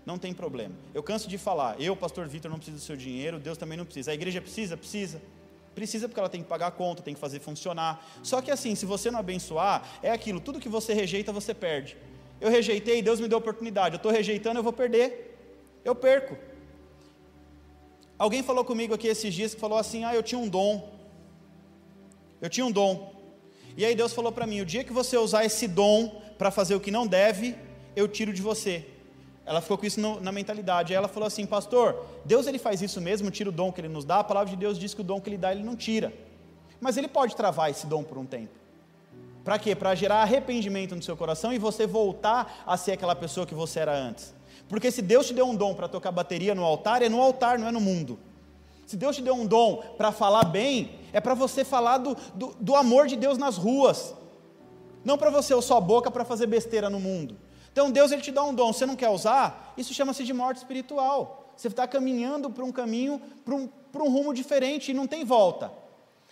Não tem problema. Eu canso de falar, eu, pastor Vitor, não preciso do seu dinheiro, Deus também não precisa. A igreja precisa? Precisa. Precisa porque ela tem que pagar a conta, tem que fazer funcionar. Só que assim, se você não abençoar, é aquilo, tudo que você rejeita, você perde. Eu rejeitei, Deus me deu oportunidade. Eu estou rejeitando, eu vou perder. Eu perco. Alguém falou comigo aqui esses dias que falou assim: ah, eu tinha um dom. Eu tinha um dom. E aí Deus falou para mim: o dia que você usar esse dom para fazer o que não deve, eu tiro de você. Ela ficou com isso no, na mentalidade. Aí ela falou assim, pastor, Deus ele faz isso mesmo, tira o dom que ele nos dá. A palavra de Deus diz que o dom que ele dá ele não tira. Mas ele pode travar esse dom por um tempo. Para quê? Para gerar arrependimento no seu coração e você voltar a ser aquela pessoa que você era antes. Porque se Deus te deu um dom para tocar bateria no altar, é no altar, não é no mundo. Se Deus te deu um dom para falar bem, é para você falar do, do, do amor de Deus nas ruas. Não para você usar a boca para fazer besteira no mundo. Então Deus ele te dá um dom, você não quer usar, isso chama-se de morte espiritual. Você está caminhando para um caminho, para um, para um rumo diferente e não tem volta.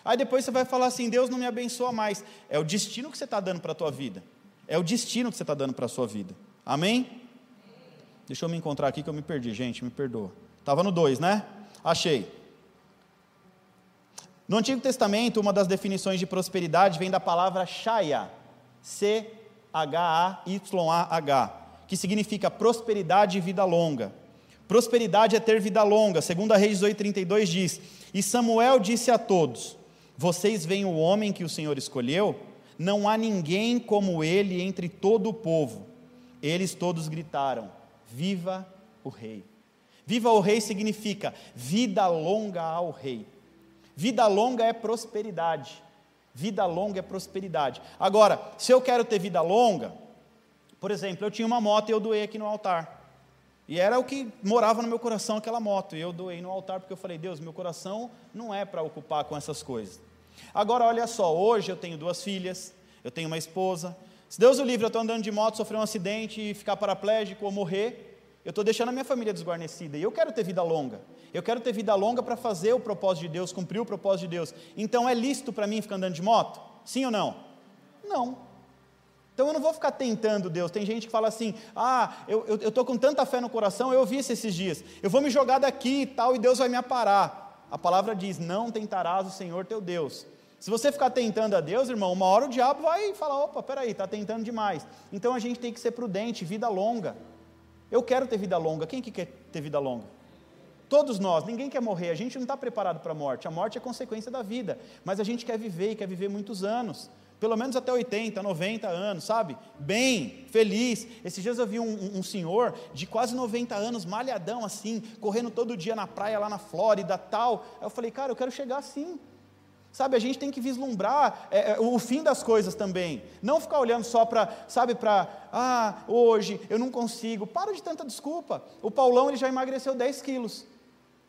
Aí depois você vai falar assim: Deus não me abençoa mais. É o destino que você está dando para a tua vida. É o destino que você está dando para a sua vida. Amém? Deixa eu me encontrar aqui que eu me perdi, gente, me perdoa. Estava no 2, né? Achei. No Antigo Testamento, uma das definições de prosperidade vem da palavra Shaya. C H-A-Y-A-H, que significa prosperidade e vida longa. Prosperidade é ter vida longa, segundo a Reis 18:32 diz: "E Samuel disse a todos: Vocês veem o homem que o Senhor escolheu? Não há ninguém como ele entre todo o povo. Eles todos gritaram: Viva o Rei! Viva o Rei significa vida longa ao Rei. Vida longa é prosperidade. Vida longa é prosperidade. Agora, se eu quero ter vida longa, por exemplo, eu tinha uma moto e eu doei aqui no altar. E era o que morava no meu coração aquela moto. E eu doei no altar porque eu falei: Deus, meu coração não é para ocupar com essas coisas. Agora, olha só, hoje eu tenho duas filhas, eu tenho uma esposa. Se Deus o livre, eu estou andando de moto, sofrer um acidente e ficar paraplégico ou morrer, eu estou deixando a minha família desguarnecida. E eu quero ter vida longa. Eu quero ter vida longa para fazer o propósito de Deus, cumprir o propósito de Deus. Então é lícito para mim ficar andando de moto? Sim ou não? Não. Então eu não vou ficar tentando Deus. Tem gente que fala assim: ah, eu estou com tanta fé no coração, eu ouvi isso esses dias. Eu vou me jogar daqui e tal, e Deus vai me aparar. A palavra diz: não tentarás o Senhor teu Deus. Se você ficar tentando a Deus, irmão, uma hora o diabo vai falar: opa, peraí, está tentando demais. Então a gente tem que ser prudente, vida longa. Eu quero ter vida longa. Quem que quer ter vida longa? Todos nós, ninguém quer morrer, a gente não está preparado para a morte. A morte é consequência da vida, mas a gente quer viver e quer viver muitos anos pelo menos até 80, 90 anos, sabe? Bem, feliz. Esses dias eu vi um, um, senhor de quase 90 anos, malhadão assim, correndo todo dia na praia lá na Flórida, tal. Aí eu falei, cara, eu quero chegar assim. Sabe, a gente tem que vislumbrar é, é, o fim das coisas também. Não ficar olhando só para, sabe, para, ah, hoje eu não consigo. Para de tanta desculpa. O Paulão ele já emagreceu 10 quilos.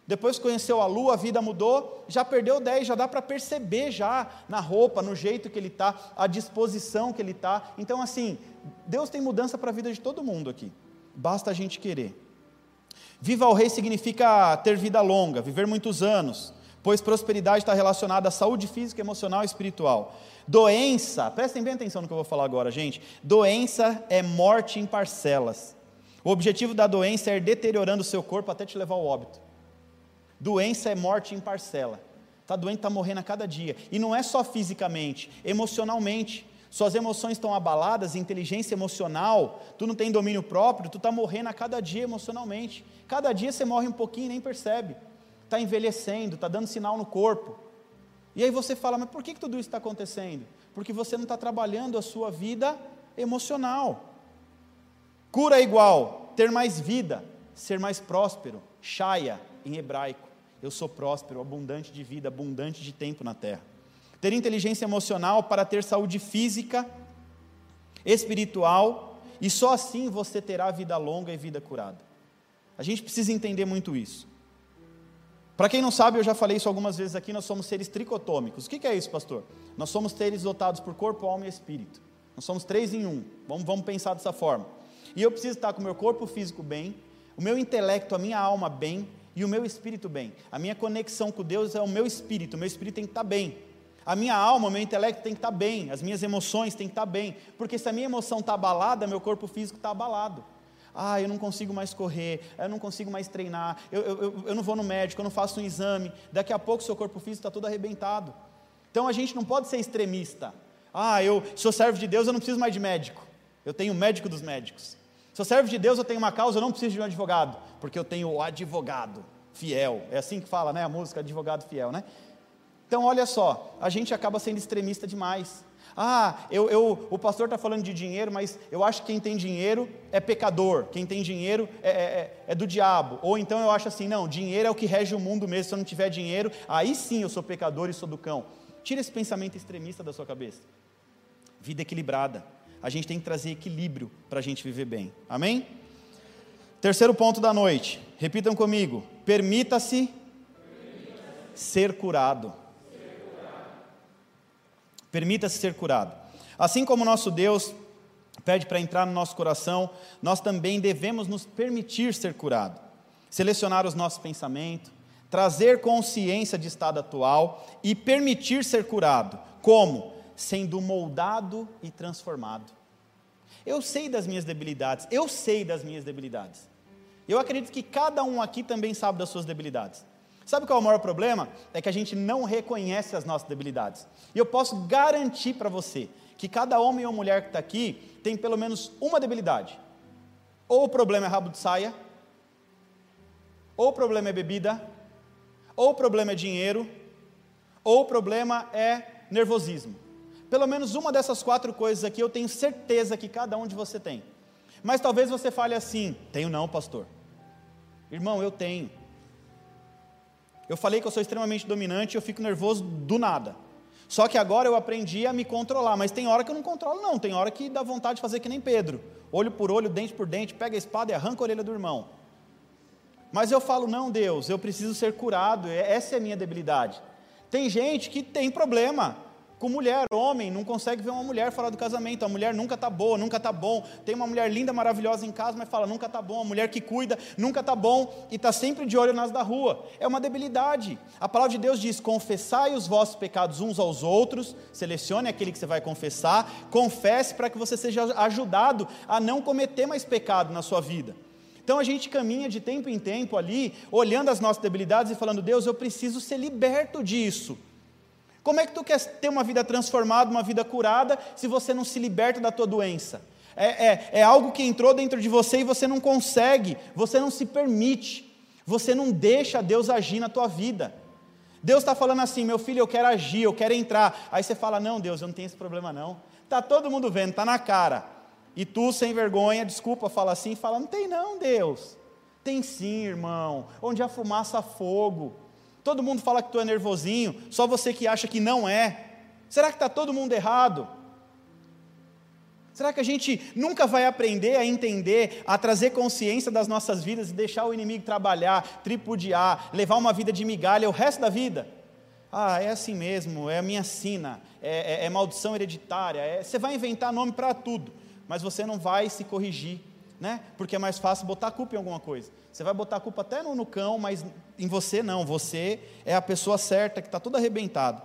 Depois conheceu a lua, a vida mudou, já perdeu 10, já dá para perceber já na roupa, no jeito que ele está, a disposição que ele está. Então, assim, Deus tem mudança para a vida de todo mundo aqui. Basta a gente querer. Viva ao rei significa ter vida longa, viver muitos anos, pois prosperidade está relacionada à saúde física, emocional e espiritual. Doença, prestem bem atenção no que eu vou falar agora, gente. Doença é morte em parcelas. O objetivo da doença é ir deteriorando o seu corpo até te levar ao óbito. Doença é morte em parcela. Está doente, está morrendo a cada dia. E não é só fisicamente, emocionalmente. Suas emoções estão abaladas, inteligência emocional, tu não tem domínio próprio, tu está morrendo a cada dia emocionalmente. Cada dia você morre um pouquinho e nem percebe. Está envelhecendo, está dando sinal no corpo. E aí você fala, mas por que, que tudo isso está acontecendo? Porque você não está trabalhando a sua vida emocional. Cura é igual, ter mais vida, ser mais próspero, Shaya, em hebraico. Eu sou próspero, abundante de vida, abundante de tempo na terra. Ter inteligência emocional para ter saúde física, espiritual, e só assim você terá vida longa e vida curada. A gente precisa entender muito isso. Para quem não sabe, eu já falei isso algumas vezes aqui, nós somos seres tricotômicos. O que é isso, pastor? Nós somos seres dotados por corpo, alma e espírito. Nós somos três em um. Vamos, vamos pensar dessa forma. E eu preciso estar com o meu corpo físico bem, o meu intelecto, a minha alma bem, e o meu espírito bem. A minha conexão com Deus é o meu espírito, o meu espírito tem que estar bem. A minha alma, o meu intelecto tem que estar bem, as minhas emoções têm que estar bem, porque se a minha emoção está abalada, meu corpo físico está abalado. Ah, eu não consigo mais correr, eu não consigo mais treinar, eu, eu, eu não vou no médico, eu não faço um exame, daqui a pouco seu corpo físico está todo arrebentado. Então a gente não pode ser extremista. Ah, eu sou servo de Deus, eu não preciso mais de médico. Eu tenho o médico dos médicos. Se eu servo de Deus, eu tenho uma causa, eu não preciso de um advogado, porque eu tenho o advogado fiel. É assim que fala, né? A música advogado fiel, né? Então, olha só, a gente acaba sendo extremista demais. Ah, eu, eu o pastor está falando de dinheiro, mas eu acho que quem tem dinheiro é pecador, quem tem dinheiro é, é, é, é do diabo. Ou então eu acho assim, não, dinheiro é o que rege o mundo mesmo, se eu não tiver dinheiro, aí sim eu sou pecador e sou do cão. Tira esse pensamento extremista da sua cabeça. Vida equilibrada a gente tem que trazer equilíbrio para a gente viver bem. Amém? Terceiro ponto da noite, repitam comigo: permita-se Permita ser curado. Permita-se ser curado. Assim como nosso Deus pede para entrar no nosso coração, nós também devemos nos permitir ser curado. Selecionar os nossos pensamentos, trazer consciência de estado atual e permitir ser curado. Como? sendo moldado e transformado. Eu sei das minhas debilidades, eu sei das minhas debilidades. Eu acredito que cada um aqui também sabe das suas debilidades. Sabe qual é o maior problema? É que a gente não reconhece as nossas debilidades. E eu posso garantir para você que cada homem ou mulher que está aqui tem pelo menos uma debilidade. Ou o problema é rabo de saia, ou o problema é bebida, ou o problema é dinheiro, ou o problema é nervosismo. Pelo menos uma dessas quatro coisas aqui eu tenho certeza que cada um de você tem. Mas talvez você fale assim: tenho não, pastor. Irmão, eu tenho. Eu falei que eu sou extremamente dominante e eu fico nervoso do nada. Só que agora eu aprendi a me controlar, mas tem hora que eu não controlo, não. Tem hora que dá vontade de fazer que nem Pedro: olho por olho, dente por dente, pega a espada e arranca a orelha do irmão. Mas eu falo: não, Deus, eu preciso ser curado, essa é a minha debilidade. Tem gente que tem problema, com mulher, homem, não consegue ver uma mulher fora do casamento. A mulher nunca está boa, nunca está bom. Tem uma mulher linda, maravilhosa em casa, mas fala, nunca está bom. A mulher que cuida, nunca está bom e está sempre de olho nas da rua. É uma debilidade. A palavra de Deus diz: confessai os vossos pecados uns aos outros, selecione aquele que você vai confessar, confesse para que você seja ajudado a não cometer mais pecado na sua vida. Então a gente caminha de tempo em tempo ali, olhando as nossas debilidades e falando: Deus, eu preciso ser liberto disso. Como é que tu quer ter uma vida transformada, uma vida curada, se você não se liberta da tua doença? É, é, é algo que entrou dentro de você e você não consegue, você não se permite, você não deixa Deus agir na tua vida. Deus está falando assim, meu filho, eu quero agir, eu quero entrar. Aí você fala, não, Deus, eu não tenho esse problema não. Está todo mundo vendo, está na cara. E tu, sem vergonha, desculpa, fala assim, fala, não tem não, Deus. Tem sim, irmão. Onde há fumaça, fogo. Todo mundo fala que tu é nervosinho, só você que acha que não é. Será que está todo mundo errado? Será que a gente nunca vai aprender a entender, a trazer consciência das nossas vidas e deixar o inimigo trabalhar, tripudiar, levar uma vida de migalha o resto da vida? Ah, é assim mesmo, é a minha sina, é, é, é maldição hereditária. É, você vai inventar nome para tudo, mas você não vai se corrigir, né? Porque é mais fácil botar a culpa em alguma coisa. Você vai botar a culpa até no, no cão, mas em você não. Você é a pessoa certa que está tudo arrebentado.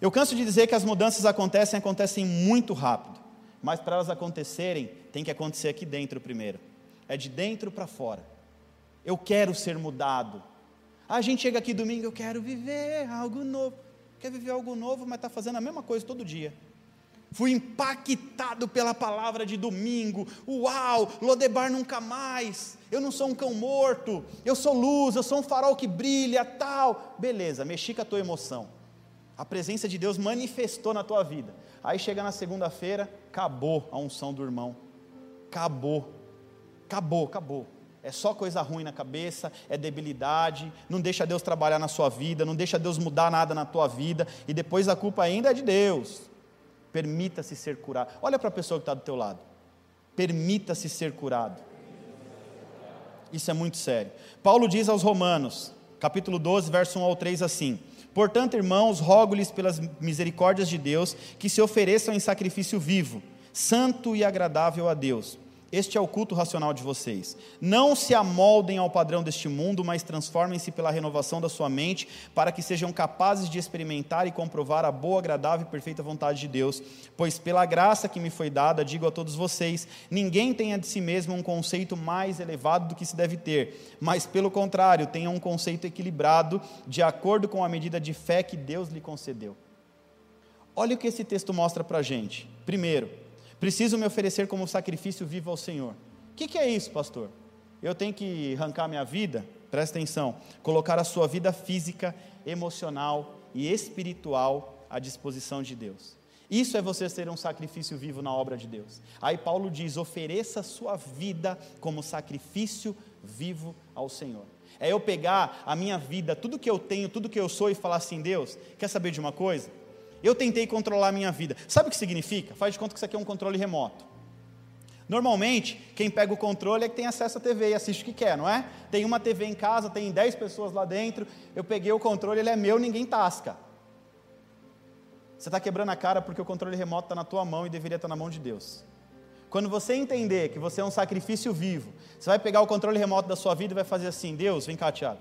Eu canso de dizer que as mudanças acontecem, acontecem muito rápido. Mas para elas acontecerem, tem que acontecer aqui dentro primeiro. É de dentro para fora. Eu quero ser mudado. a gente chega aqui domingo, eu quero viver algo novo. Quer viver algo novo, mas está fazendo a mesma coisa todo dia. Fui impactado pela palavra de domingo. Uau, Lodebar nunca mais. Eu não sou um cão morto. Eu sou luz, eu sou um farol que brilha, tal. Beleza, mexi com a tua emoção. A presença de Deus manifestou na tua vida. Aí chega na segunda-feira, acabou a unção do irmão. Acabou. Acabou, acabou. É só coisa ruim na cabeça, é debilidade, não deixa Deus trabalhar na sua vida, não deixa Deus mudar nada na tua vida, e depois a culpa ainda é de Deus. Permita-se ser curado. Olha para a pessoa que está do teu lado. Permita-se ser curado. Isso é muito sério. Paulo diz aos Romanos, capítulo 12, verso 1 ao 3 assim: Portanto, irmãos, rogo-lhes pelas misericórdias de Deus que se ofereçam em sacrifício vivo, santo e agradável a Deus este é o culto racional de vocês. Não se amoldem ao padrão deste mundo, mas transformem-se pela renovação da sua mente, para que sejam capazes de experimentar e comprovar a boa, agradável e perfeita vontade de Deus. Pois, pela graça que me foi dada, digo a todos vocês: ninguém tenha de si mesmo um conceito mais elevado do que se deve ter, mas, pelo contrário, tenha um conceito equilibrado, de acordo com a medida de fé que Deus lhe concedeu. Olha o que esse texto mostra para a gente. Primeiro, Preciso me oferecer como sacrifício vivo ao Senhor. O que, que é isso, pastor? Eu tenho que arrancar minha vida? Presta atenção. Colocar a sua vida física, emocional e espiritual à disposição de Deus. Isso é você ser um sacrifício vivo na obra de Deus. Aí Paulo diz: ofereça a sua vida como sacrifício vivo ao Senhor. É eu pegar a minha vida, tudo que eu tenho, tudo que eu sou e falar assim: Deus, quer saber de uma coisa? Eu tentei controlar a minha vida. Sabe o que significa? Faz de conta que isso aqui é um controle remoto. Normalmente, quem pega o controle é que tem acesso à TV e assiste o que quer, não é? Tem uma TV em casa, tem 10 pessoas lá dentro, eu peguei o controle, ele é meu, ninguém tasca. Você está quebrando a cara porque o controle remoto está na tua mão e deveria estar na mão de Deus. Quando você entender que você é um sacrifício vivo, você vai pegar o controle remoto da sua vida e vai fazer assim: Deus, vem cá, Tiago.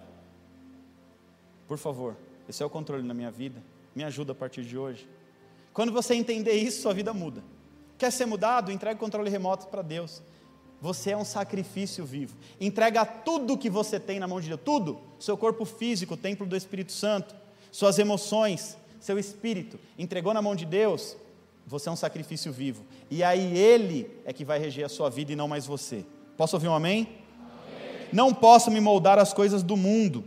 Por favor, esse é o controle na minha vida me ajuda a partir de hoje. Quando você entender isso, sua vida muda. Quer ser mudado? Entregue o controle remoto para Deus. Você é um sacrifício vivo. Entrega tudo que você tem na mão de Deus, tudo. Seu corpo físico, o templo do Espírito Santo, suas emoções, seu espírito. Entregou na mão de Deus, você é um sacrifício vivo. E aí Ele é que vai reger a sua vida e não mais você. Posso ouvir um amém? amém. Não posso me moldar às coisas do mundo.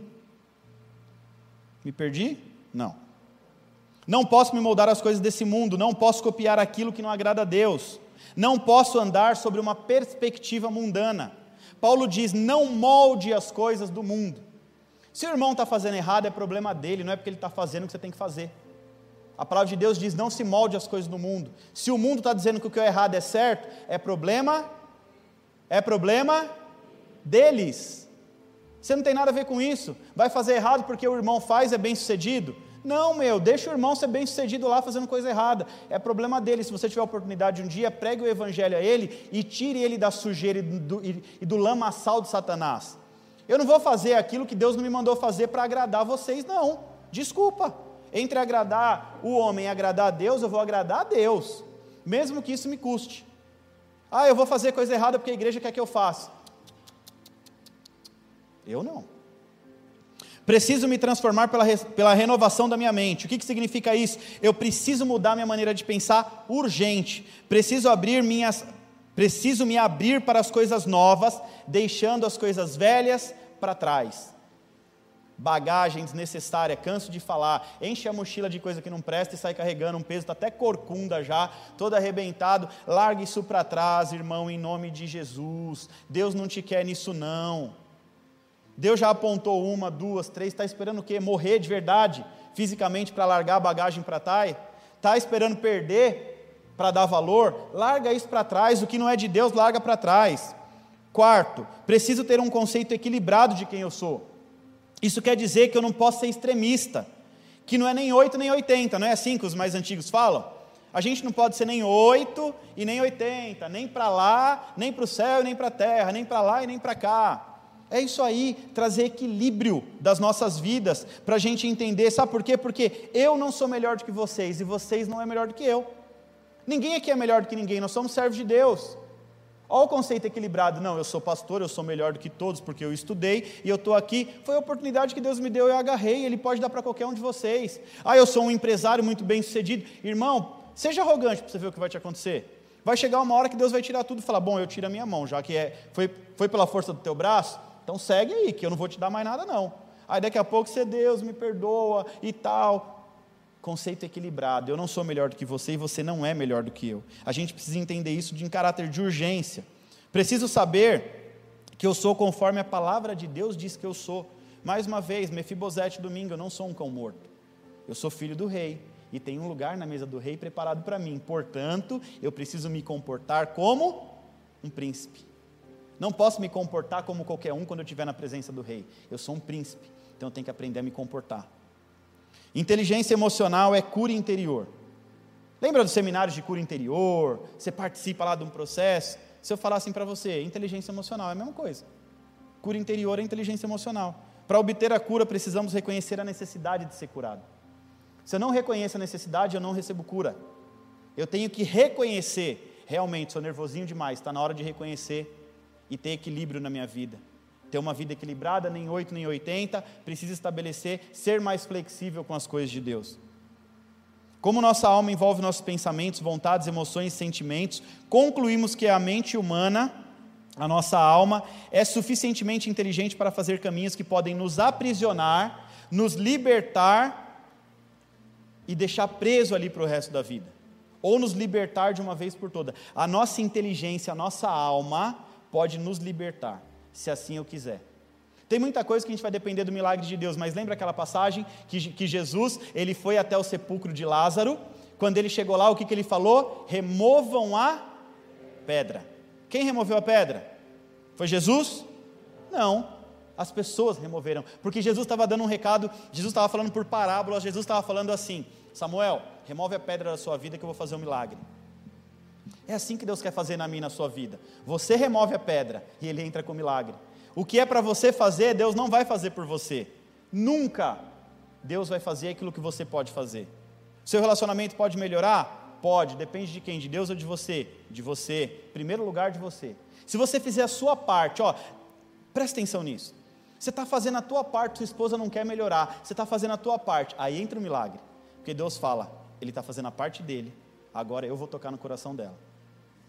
Me perdi? Não. Não posso me moldar às coisas desse mundo, não posso copiar aquilo que não agrada a Deus, não posso andar sobre uma perspectiva mundana. Paulo diz: não molde as coisas do mundo. Se o irmão está fazendo errado, é problema dele, não é porque ele está fazendo o que você tem que fazer. A palavra de Deus diz: não se molde as coisas do mundo. Se o mundo está dizendo que o que é errado é certo, é problema, é problema deles. Você não tem nada a ver com isso. Vai fazer errado porque o irmão faz, é bem sucedido. Não, meu, deixa o irmão ser bem sucedido lá fazendo coisa errada. É problema dele. Se você tiver oportunidade um dia, pregue o evangelho a ele e tire ele da sujeira e do, e do lamaçal de Satanás. Eu não vou fazer aquilo que Deus não me mandou fazer para agradar vocês, não. Desculpa. Entre agradar o homem e agradar a Deus, eu vou agradar a Deus, mesmo que isso me custe. Ah, eu vou fazer coisa errada porque a igreja quer que eu faça. Eu não. Preciso me transformar pela, pela renovação da minha mente. O que, que significa isso? Eu preciso mudar minha maneira de pensar urgente. Preciso abrir minhas. Preciso me abrir para as coisas novas, deixando as coisas velhas para trás. Bagagem desnecessária, canso de falar, enche a mochila de coisa que não presta e sai carregando um peso, está até corcunda já, todo arrebentado. Largue isso para trás, irmão, em nome de Jesus. Deus não te quer nisso, não. Deus já apontou uma, duas, três, está esperando o quê? Morrer de verdade, fisicamente, para largar a bagagem para trás? Está esperando perder para dar valor? Larga isso para trás, o que não é de Deus, larga para trás. Quarto, preciso ter um conceito equilibrado de quem eu sou. Isso quer dizer que eu não posso ser extremista, que não é nem 8 nem 80, não é assim que os mais antigos falam? A gente não pode ser nem 8 e nem 80, nem para lá, nem para o céu e nem para a terra, nem para lá e nem para cá. É isso aí, trazer equilíbrio das nossas vidas, para a gente entender, sabe por quê? Porque eu não sou melhor do que vocês e vocês não é melhor do que eu. Ninguém aqui é melhor do que ninguém, nós somos servos de Deus. Olha o conceito equilibrado, não, eu sou pastor, eu sou melhor do que todos porque eu estudei e eu estou aqui. Foi a oportunidade que Deus me deu, eu agarrei, Ele pode dar para qualquer um de vocês. Ah, eu sou um empresário muito bem sucedido. Irmão, seja arrogante para você ver o que vai te acontecer. Vai chegar uma hora que Deus vai tirar tudo e falar: Bom, eu tiro a minha mão, já que é, foi, foi pela força do teu braço, então segue aí, que eu não vou te dar mais nada, não. Aí daqui a pouco você, Deus, me perdoa e tal. Conceito equilibrado. Eu não sou melhor do que você e você não é melhor do que eu. A gente precisa entender isso de em caráter de urgência. Preciso saber que eu sou conforme a palavra de Deus diz que eu sou. Mais uma vez, Mefibosete domingo, eu não sou um cão morto. Eu sou filho do rei e tem um lugar na mesa do rei preparado para mim. Portanto, eu preciso me comportar como um príncipe. Não posso me comportar como qualquer um quando eu estiver na presença do rei. Eu sou um príncipe, então eu tenho que aprender a me comportar. Inteligência emocional é cura interior. Lembra dos seminários de cura interior? Você participa lá de um processo. Se eu falar assim para você, inteligência emocional é a mesma coisa. Cura interior é inteligência emocional. Para obter a cura, precisamos reconhecer a necessidade de ser curado. Se eu não reconheço a necessidade, eu não recebo cura. Eu tenho que reconhecer, realmente, sou nervosinho demais, está na hora de reconhecer e ter equilíbrio na minha vida. Ter uma vida equilibrada, nem 8 nem 80, precisa estabelecer, ser mais flexível com as coisas de Deus. Como nossa alma envolve nossos pensamentos, vontades, emoções sentimentos, concluímos que a mente humana, a nossa alma, é suficientemente inteligente para fazer caminhos que podem nos aprisionar, nos libertar e deixar preso ali para o resto da vida, ou nos libertar de uma vez por toda. A nossa inteligência, a nossa alma, pode nos libertar, se assim eu quiser. Tem muita coisa que a gente vai depender do milagre de Deus, mas lembra aquela passagem que, que Jesus ele foi até o sepulcro de Lázaro? Quando ele chegou lá, o que, que ele falou? Removam a pedra. Quem removeu a pedra? Foi Jesus? Não. As pessoas removeram, porque Jesus estava dando um recado, Jesus estava falando por parábolas, Jesus estava falando assim: Samuel, remove a pedra da sua vida que eu vou fazer um milagre. É assim que Deus quer fazer na minha na sua vida. Você remove a pedra e ele entra com o milagre. O que é para você fazer, Deus não vai fazer por você. Nunca Deus vai fazer aquilo que você pode fazer. Seu relacionamento pode melhorar? Pode, depende de quem? De Deus ou de você? De você. Primeiro lugar de você. Se você fizer a sua parte, ó, presta atenção nisso. Você está fazendo a tua parte, sua esposa não quer melhorar. Você está fazendo a tua parte, aí entra o milagre. Porque Deus fala, Ele está fazendo a parte dele, agora eu vou tocar no coração dela.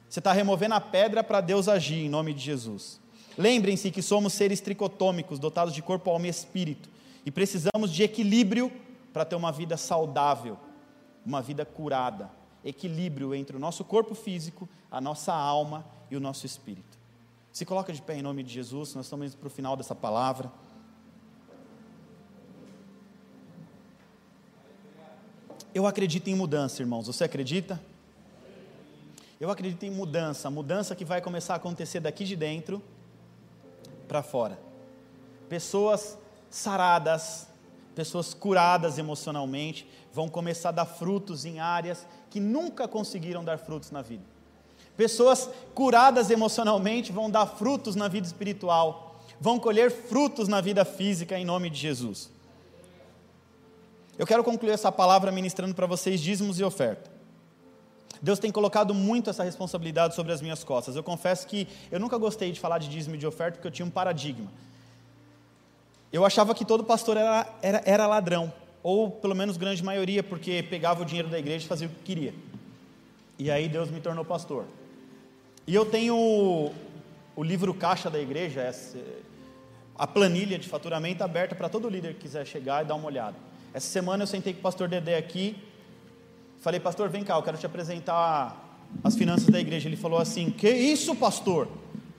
Você está removendo a pedra para Deus agir em nome de Jesus. Lembrem-se que somos seres tricotômicos, dotados de corpo, alma e espírito, e precisamos de equilíbrio para ter uma vida saudável. uma vida curada, equilíbrio entre o nosso corpo físico, a nossa alma e o nosso espírito. Se coloca de pé em nome de Jesus, nós estamos indo para o final dessa palavra. Eu acredito em mudança, irmãos. Você acredita? Eu acredito em mudança, mudança que vai começar a acontecer daqui de dentro para fora. Pessoas saradas, pessoas curadas emocionalmente, vão começar a dar frutos em áreas que nunca conseguiram dar frutos na vida. Pessoas curadas emocionalmente vão dar frutos na vida espiritual, vão colher frutos na vida física em nome de Jesus. Eu quero concluir essa palavra ministrando para vocês dízimos e oferta. Deus tem colocado muito essa responsabilidade sobre as minhas costas. Eu confesso que eu nunca gostei de falar de dízimo e de oferta porque eu tinha um paradigma. Eu achava que todo pastor era, era, era ladrão, ou pelo menos grande maioria, porque pegava o dinheiro da igreja e fazia o que queria. E aí Deus me tornou pastor. E eu tenho o, o livro caixa da igreja, essa, a planilha de faturamento aberta para todo líder que quiser chegar e dar uma olhada. Essa semana eu sentei com o pastor Dedé aqui, falei, pastor, vem cá, eu quero te apresentar as finanças da igreja. Ele falou assim: Que isso, pastor?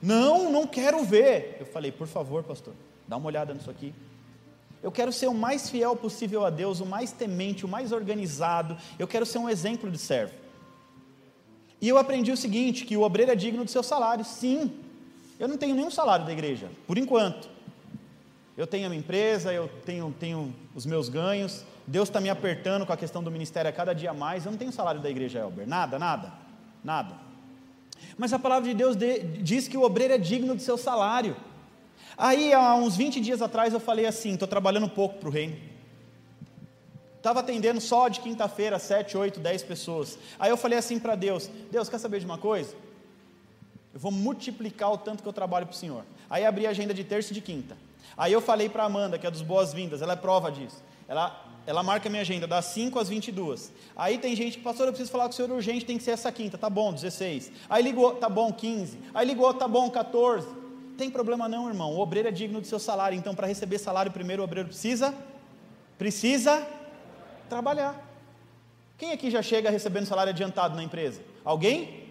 Não, não quero ver. Eu falei, por favor, pastor. Dá uma olhada nisso aqui. Eu quero ser o mais fiel possível a Deus, o mais temente, o mais organizado. Eu quero ser um exemplo de servo. E eu aprendi o seguinte: que o obreiro é digno do seu salário. Sim, eu não tenho nenhum salário da igreja, por enquanto. Eu tenho a minha empresa, eu tenho, tenho os meus ganhos. Deus está me apertando com a questão do ministério a cada dia mais. Eu não tenho salário da igreja, Elber. Nada, nada, nada. Mas a palavra de Deus diz que o obreiro é digno do seu salário. Aí, há uns 20 dias atrás, eu falei assim: estou trabalhando pouco para o reino. Estava atendendo só de quinta-feira, 7, 8, 10 pessoas. Aí eu falei assim para Deus: Deus, quer saber de uma coisa? Eu vou multiplicar o tanto que eu trabalho para o Senhor. Aí abri a agenda de terça e de quinta. Aí eu falei para Amanda, que é dos boas-vindas, ela é prova disso. Ela, ela marca minha agenda das 5 às 22. Aí tem gente que, pastor, eu preciso falar com o senhor urgente, tem que ser essa quinta. Tá bom, 16. Aí ligou, tá bom, 15. Aí ligou, tá bom, 14. Tem problema não, irmão. O obreiro é digno do seu salário. Então, para receber salário, primeiro o obreiro precisa precisa trabalhar. Quem aqui já chega recebendo salário adiantado na empresa? Alguém?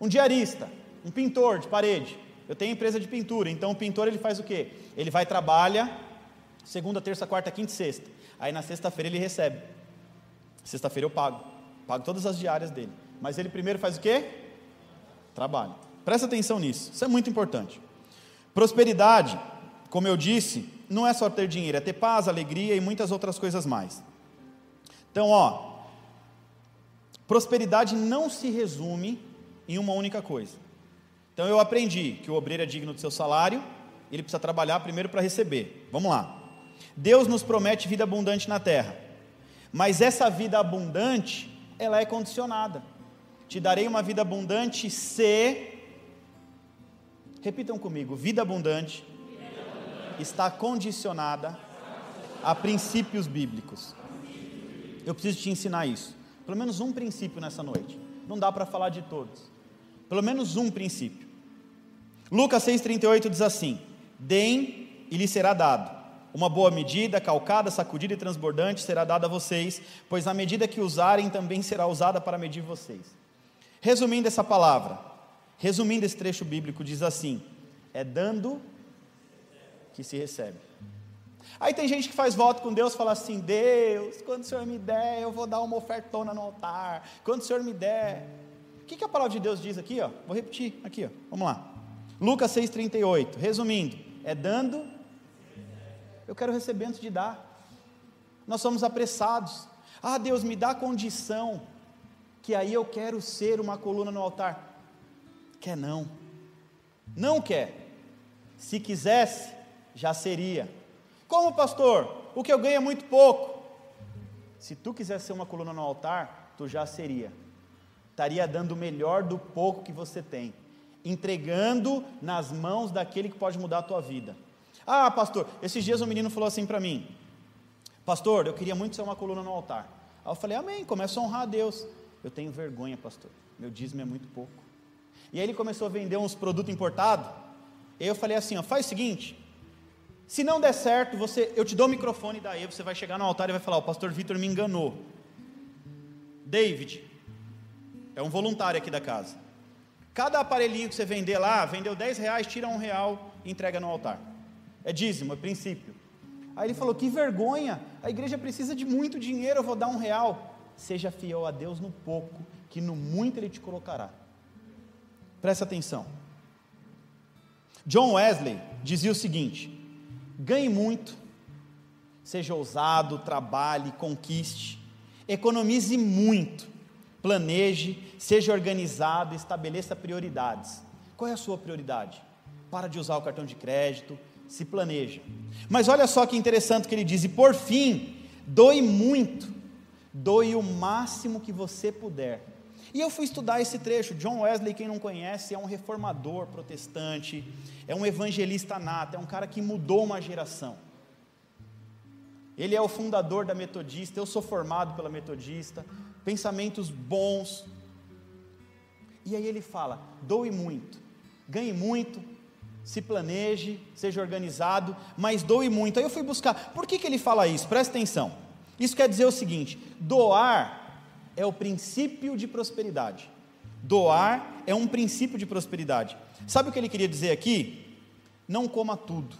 Um diarista, um pintor de parede. Eu tenho empresa de pintura, então o pintor ele faz o quê? Ele vai trabalha segunda, terça, quarta, quinta e sexta. Aí na sexta-feira ele recebe. Sexta-feira eu pago. Pago todas as diárias dele. Mas ele primeiro faz o quê? Trabalha. Presta atenção nisso, isso é muito importante. Prosperidade, como eu disse, não é só ter dinheiro, é ter paz, alegria e muitas outras coisas mais. Então, ó, prosperidade não se resume em uma única coisa. Então eu aprendi que o obreiro é digno do seu salário, ele precisa trabalhar primeiro para receber. Vamos lá. Deus nos promete vida abundante na terra, mas essa vida abundante, ela é condicionada. Te darei uma vida abundante se Repitam comigo: vida abundante, está condicionada a princípios bíblicos. Eu preciso te ensinar isso. Pelo menos um princípio nessa noite. Não dá para falar de todos. Pelo menos um princípio. Lucas 6,38 diz assim: Deem e lhe será dado. Uma boa medida, calcada, sacudida e transbordante será dada a vocês, pois a medida que usarem também será usada para medir vocês. Resumindo essa palavra, Resumindo esse trecho bíblico, diz assim: é dando que se recebe. Aí tem gente que faz voto com Deus fala assim: Deus, quando o Senhor me der, eu vou dar uma ofertona no altar. Quando o Senhor me der. O que, que a palavra de Deus diz aqui? Ó? Vou repetir aqui, ó. vamos lá. Lucas 6,38. Resumindo, é dando. Eu quero receber antes de dar. Nós somos apressados. Ah, Deus, me dá condição, que aí eu quero ser uma coluna no altar. Quer não. Não quer. Se quisesse, já seria. Como pastor? O que eu ganho é muito pouco. Se tu quisesse ser uma coluna no altar, tu já seria. Estaria dando o melhor do pouco que você tem, entregando nas mãos daquele que pode mudar a tua vida. Ah, pastor, esses dias um menino falou assim para mim: Pastor, eu queria muito ser uma coluna no altar. Aí eu falei: Amém, começa a honrar a Deus. Eu tenho vergonha, pastor. Meu dízimo é muito pouco. E aí ele começou a vender uns produtos importados. Eu falei assim: ó, faz o seguinte, Se não der certo, você, eu te dou o microfone daí, você vai chegar no altar e vai falar: "O pastor Vitor me enganou". David é um voluntário aqui da casa. Cada aparelhinho que você vender lá, vendeu 10 reais, tira um real e entrega no altar. É dízimo, é princípio. Aí ele falou: que vergonha, a igreja precisa de muito dinheiro, eu vou dar um real. Seja fiel a Deus no pouco, que no muito Ele te colocará. Presta atenção. John Wesley dizia o seguinte: ganhe muito, seja ousado, trabalhe, conquiste, economize muito, planeje, seja organizado, estabeleça prioridades. Qual é a sua prioridade? Para de usar o cartão de crédito, se planeja. Mas olha só que interessante que ele diz: e por fim, doe muito, doe o máximo que você puder. E eu fui estudar esse trecho. John Wesley, quem não conhece, é um reformador protestante, é um evangelista nato, é um cara que mudou uma geração. Ele é o fundador da Metodista, eu sou formado pela Metodista, pensamentos bons. E aí ele fala: doe muito, ganhe muito, se planeje, seja organizado, mas doe muito. Aí eu fui buscar, por que, que ele fala isso? Presta atenção. Isso quer dizer o seguinte: doar é o princípio de prosperidade. Doar é um princípio de prosperidade. Sabe o que ele queria dizer aqui? Não coma tudo.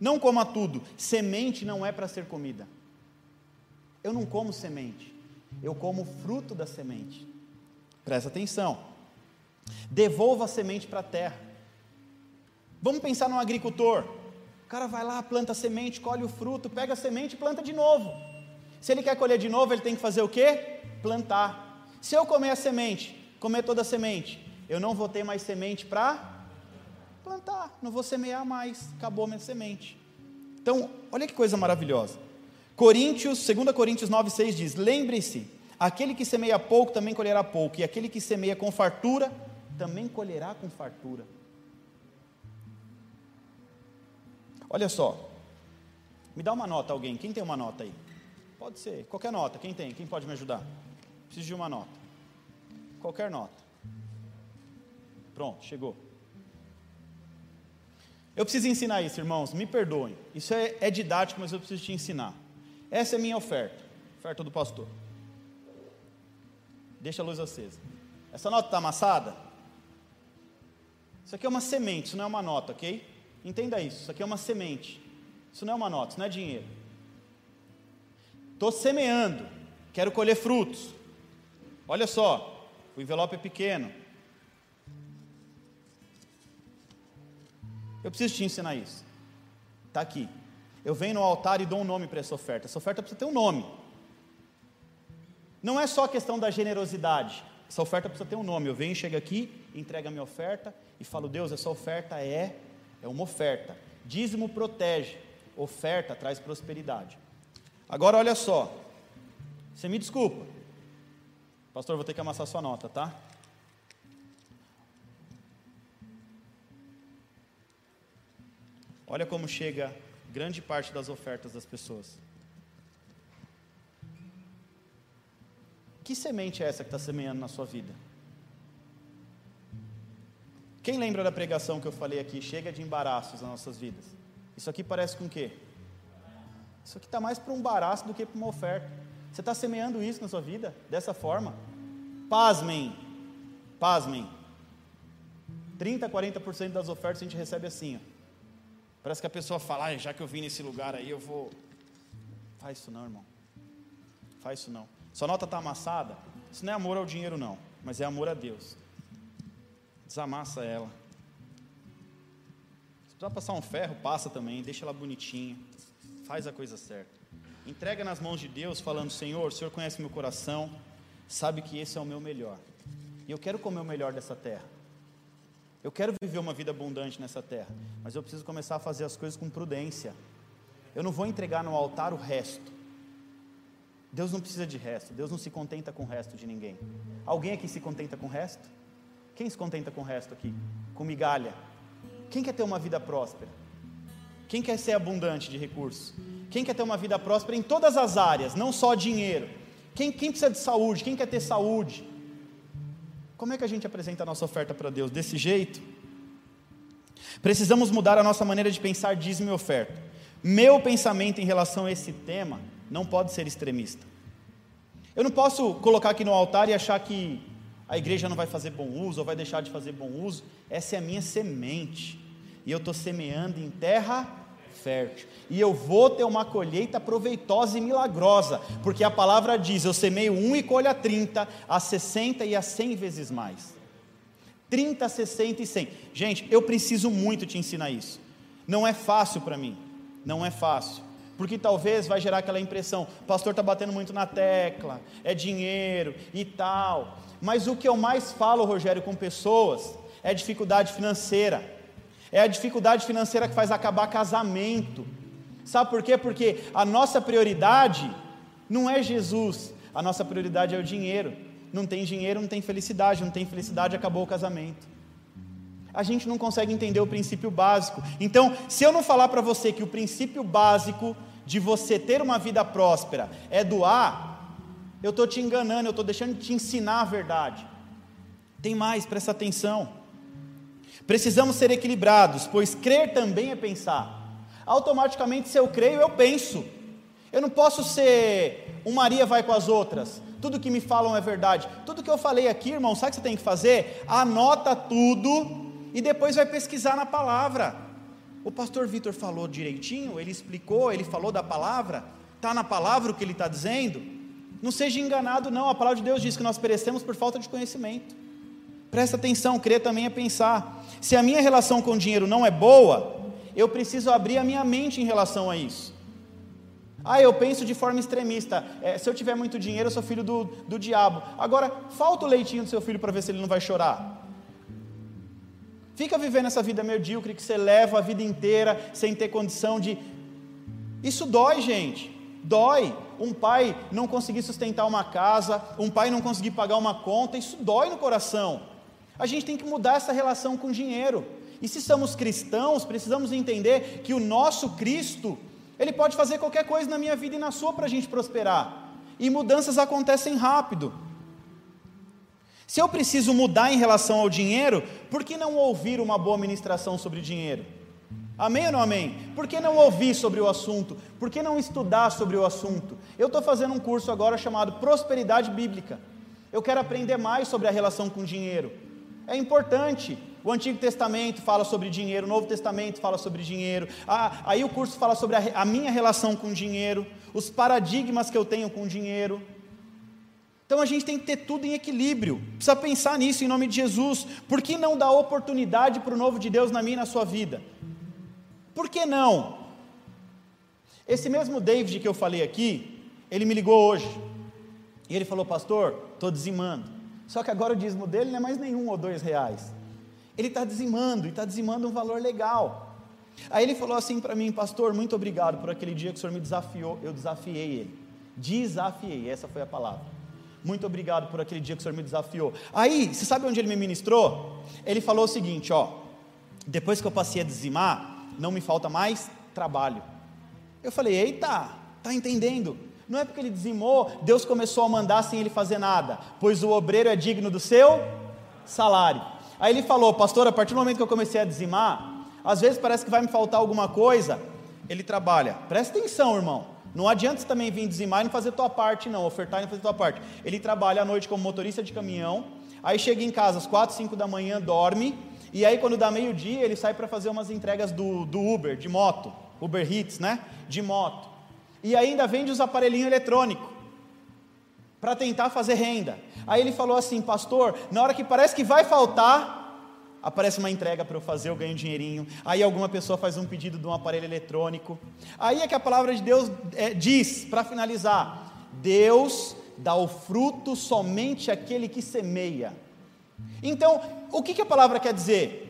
Não coma tudo. Semente não é para ser comida. Eu não como semente. Eu como fruto da semente. Presta atenção. Devolva a semente para a terra. Vamos pensar num agricultor. O cara vai lá, planta a semente, colhe o fruto, pega a semente e planta de novo. Se ele quer colher de novo, ele tem que fazer o quê? Plantar. Se eu comer a semente, comer toda a semente, eu não vou ter mais semente para plantar, não vou semear mais, acabou minha semente. Então, olha que coisa maravilhosa. Coríntios, 2 Coríntios 9,6 diz: Lembre-se, aquele que semeia pouco também colherá pouco, e aquele que semeia com fartura também colherá com fartura. Olha só. Me dá uma nota alguém. Quem tem uma nota aí? Pode ser, qualquer nota. Quem tem? Quem pode me ajudar? Preciso de uma nota. Qualquer nota. Pronto, chegou. Eu preciso ensinar isso, irmãos. Me perdoem. Isso é, é didático, mas eu preciso te ensinar. Essa é minha oferta. Oferta do pastor. Deixa a luz acesa. Essa nota está amassada? Isso aqui é uma semente, isso não é uma nota, ok? Entenda isso, isso aqui é uma semente. Isso não é uma nota, isso não é dinheiro. Estou semeando, quero colher frutos. Olha só, o envelope é pequeno. Eu preciso te ensinar isso. Está aqui. Eu venho no altar e dou um nome para essa oferta. Essa oferta precisa ter um nome. Não é só a questão da generosidade. Essa oferta precisa ter um nome. Eu venho, chego aqui, entrego a minha oferta e falo: Deus, essa oferta é é uma oferta. Dízimo protege, oferta traz prosperidade. Agora olha só, você me desculpa, pastor, vou ter que amassar sua nota, tá? Olha como chega grande parte das ofertas das pessoas. Que semente é essa que está semeando na sua vida? Quem lembra da pregação que eu falei aqui? Chega de embaraços nas nossas vidas. Isso aqui parece com o quê? Isso aqui está mais para um embaraço do que para uma oferta. Você está semeando isso na sua vida? Dessa forma? Pasmem. Pasmem. 30, 40% das ofertas a gente recebe assim. Ó. Parece que a pessoa fala, ah, já que eu vim nesse lugar aí, eu vou. Faz isso não, irmão. Faz isso não. Sua nota está amassada? Isso não é amor ao dinheiro, não. Mas é amor a Deus desamassa ela. Se precisar passar um ferro, passa também, deixa ela bonitinha, faz a coisa certa. Entrega nas mãos de Deus, falando: Senhor, o Senhor conhece meu coração, sabe que esse é o meu melhor. E eu quero comer o melhor dessa terra. Eu quero viver uma vida abundante nessa terra, mas eu preciso começar a fazer as coisas com prudência. Eu não vou entregar no altar o resto. Deus não precisa de resto, Deus não se contenta com o resto de ninguém. Alguém aqui se contenta com o resto? Quem se contenta com o resto aqui? Com migalha? Quem quer ter uma vida próspera? Quem quer ser abundante de recursos? Quem quer ter uma vida próspera em todas as áreas, não só dinheiro? Quem, quem precisa de saúde? Quem quer ter saúde? Como é que a gente apresenta a nossa oferta para Deus? Desse jeito? Precisamos mudar a nossa maneira de pensar dízimo e oferta. Meu pensamento em relação a esse tema não pode ser extremista. Eu não posso colocar aqui no altar e achar que a igreja não vai fazer bom uso ou vai deixar de fazer bom uso. Essa é a minha semente. E eu estou semeando em terra fértil. E eu vou ter uma colheita proveitosa e milagrosa, porque a palavra diz: eu semeio um e colho a 30, a 60 e a 100 vezes mais. 30, 60 e 100. Gente, eu preciso muito te ensinar isso. Não é fácil para mim, não é fácil. Porque talvez vai gerar aquela impressão, o pastor está batendo muito na tecla, é dinheiro e tal. Mas o que eu mais falo, Rogério, com pessoas é dificuldade financeira. É a dificuldade financeira que faz acabar casamento. Sabe por quê? Porque a nossa prioridade não é Jesus, a nossa prioridade é o dinheiro. Não tem dinheiro, não tem felicidade, não tem felicidade, acabou o casamento. A gente não consegue entender o princípio básico. Então, se eu não falar para você que o princípio básico de você ter uma vida próspera é doar, eu estou te enganando, eu estou deixando de te ensinar a verdade. Tem mais, presta atenção. Precisamos ser equilibrados, pois crer também é pensar. Automaticamente, se eu creio, eu penso. Eu não posso ser um Maria vai com as outras. Tudo que me falam é verdade. Tudo que eu falei aqui, irmão, sabe o que você tem que fazer? Anota tudo e depois vai pesquisar na palavra. O pastor Vitor falou direitinho, ele explicou, ele falou da palavra. Está na palavra o que ele está dizendo? Não seja enganado, não. A palavra de Deus diz que nós perecemos por falta de conhecimento. Presta atenção, crer também é pensar. Se a minha relação com o dinheiro não é boa, eu preciso abrir a minha mente em relação a isso. Ah, eu penso de forma extremista. É, se eu tiver muito dinheiro, eu sou filho do, do diabo. Agora, falta o leitinho do seu filho para ver se ele não vai chorar. Fica vivendo essa vida medíocre que você leva a vida inteira sem ter condição de. Isso dói, gente. Dói. Um pai não conseguir sustentar uma casa, um pai não conseguir pagar uma conta, isso dói no coração. A gente tem que mudar essa relação com o dinheiro. E se somos cristãos, precisamos entender que o nosso Cristo, ele pode fazer qualquer coisa na minha vida e na sua para a gente prosperar. E mudanças acontecem rápido. Se eu preciso mudar em relação ao dinheiro, por que não ouvir uma boa ministração sobre dinheiro? Amém ou não amém? Por que não ouvir sobre o assunto? Por que não estudar sobre o assunto? Eu estou fazendo um curso agora chamado Prosperidade Bíblica. Eu quero aprender mais sobre a relação com dinheiro. É importante. O Antigo Testamento fala sobre dinheiro, o Novo Testamento fala sobre dinheiro. Ah, aí o curso fala sobre a, a minha relação com dinheiro, os paradigmas que eu tenho com dinheiro. Então a gente tem que ter tudo em equilíbrio. Precisa pensar nisso em nome de Jesus. Por que não dar oportunidade para o novo de Deus na minha e na sua vida? Por que não? Esse mesmo David que eu falei aqui, ele me ligou hoje. E ele falou, pastor, estou dizimando. Só que agora o dízimo dele não é mais nenhum ou dois reais. Ele está dizimando, e está dizimando um valor legal. Aí ele falou assim para mim, pastor, muito obrigado por aquele dia que o senhor me desafiou. Eu desafiei ele. Desafiei, essa foi a palavra. Muito obrigado por aquele dia que o senhor me desafiou. Aí, você sabe onde ele me ministrou? Ele falou o seguinte: ó, depois que eu passei a dizimar, não me falta mais trabalho. Eu falei, eita, tá entendendo? Não é porque ele dizimou, Deus começou a mandar sem ele fazer nada, pois o obreiro é digno do seu salário. Aí ele falou, pastor, a partir do momento que eu comecei a dizimar, às vezes parece que vai me faltar alguma coisa. Ele trabalha, presta atenção, irmão. Não adianta você também vir dizimar e não fazer tua parte, não, ofertar e não fazer tua parte. Ele trabalha à noite como motorista de caminhão, aí chega em casa às 4, 5 da manhã, dorme, e aí quando dá meio-dia, ele sai para fazer umas entregas do, do Uber, de moto, Uber Hits, né? De moto e ainda vende os aparelhinhos eletrônicos para tentar fazer renda. Aí ele falou assim, pastor, na hora que parece que vai faltar, aparece uma entrega para eu fazer, eu ganho um dinheirinho. Aí alguma pessoa faz um pedido de um aparelho eletrônico. Aí é que a palavra de Deus é, diz, para finalizar: Deus dá o fruto somente àquele que semeia. Então, o que, que a palavra quer dizer?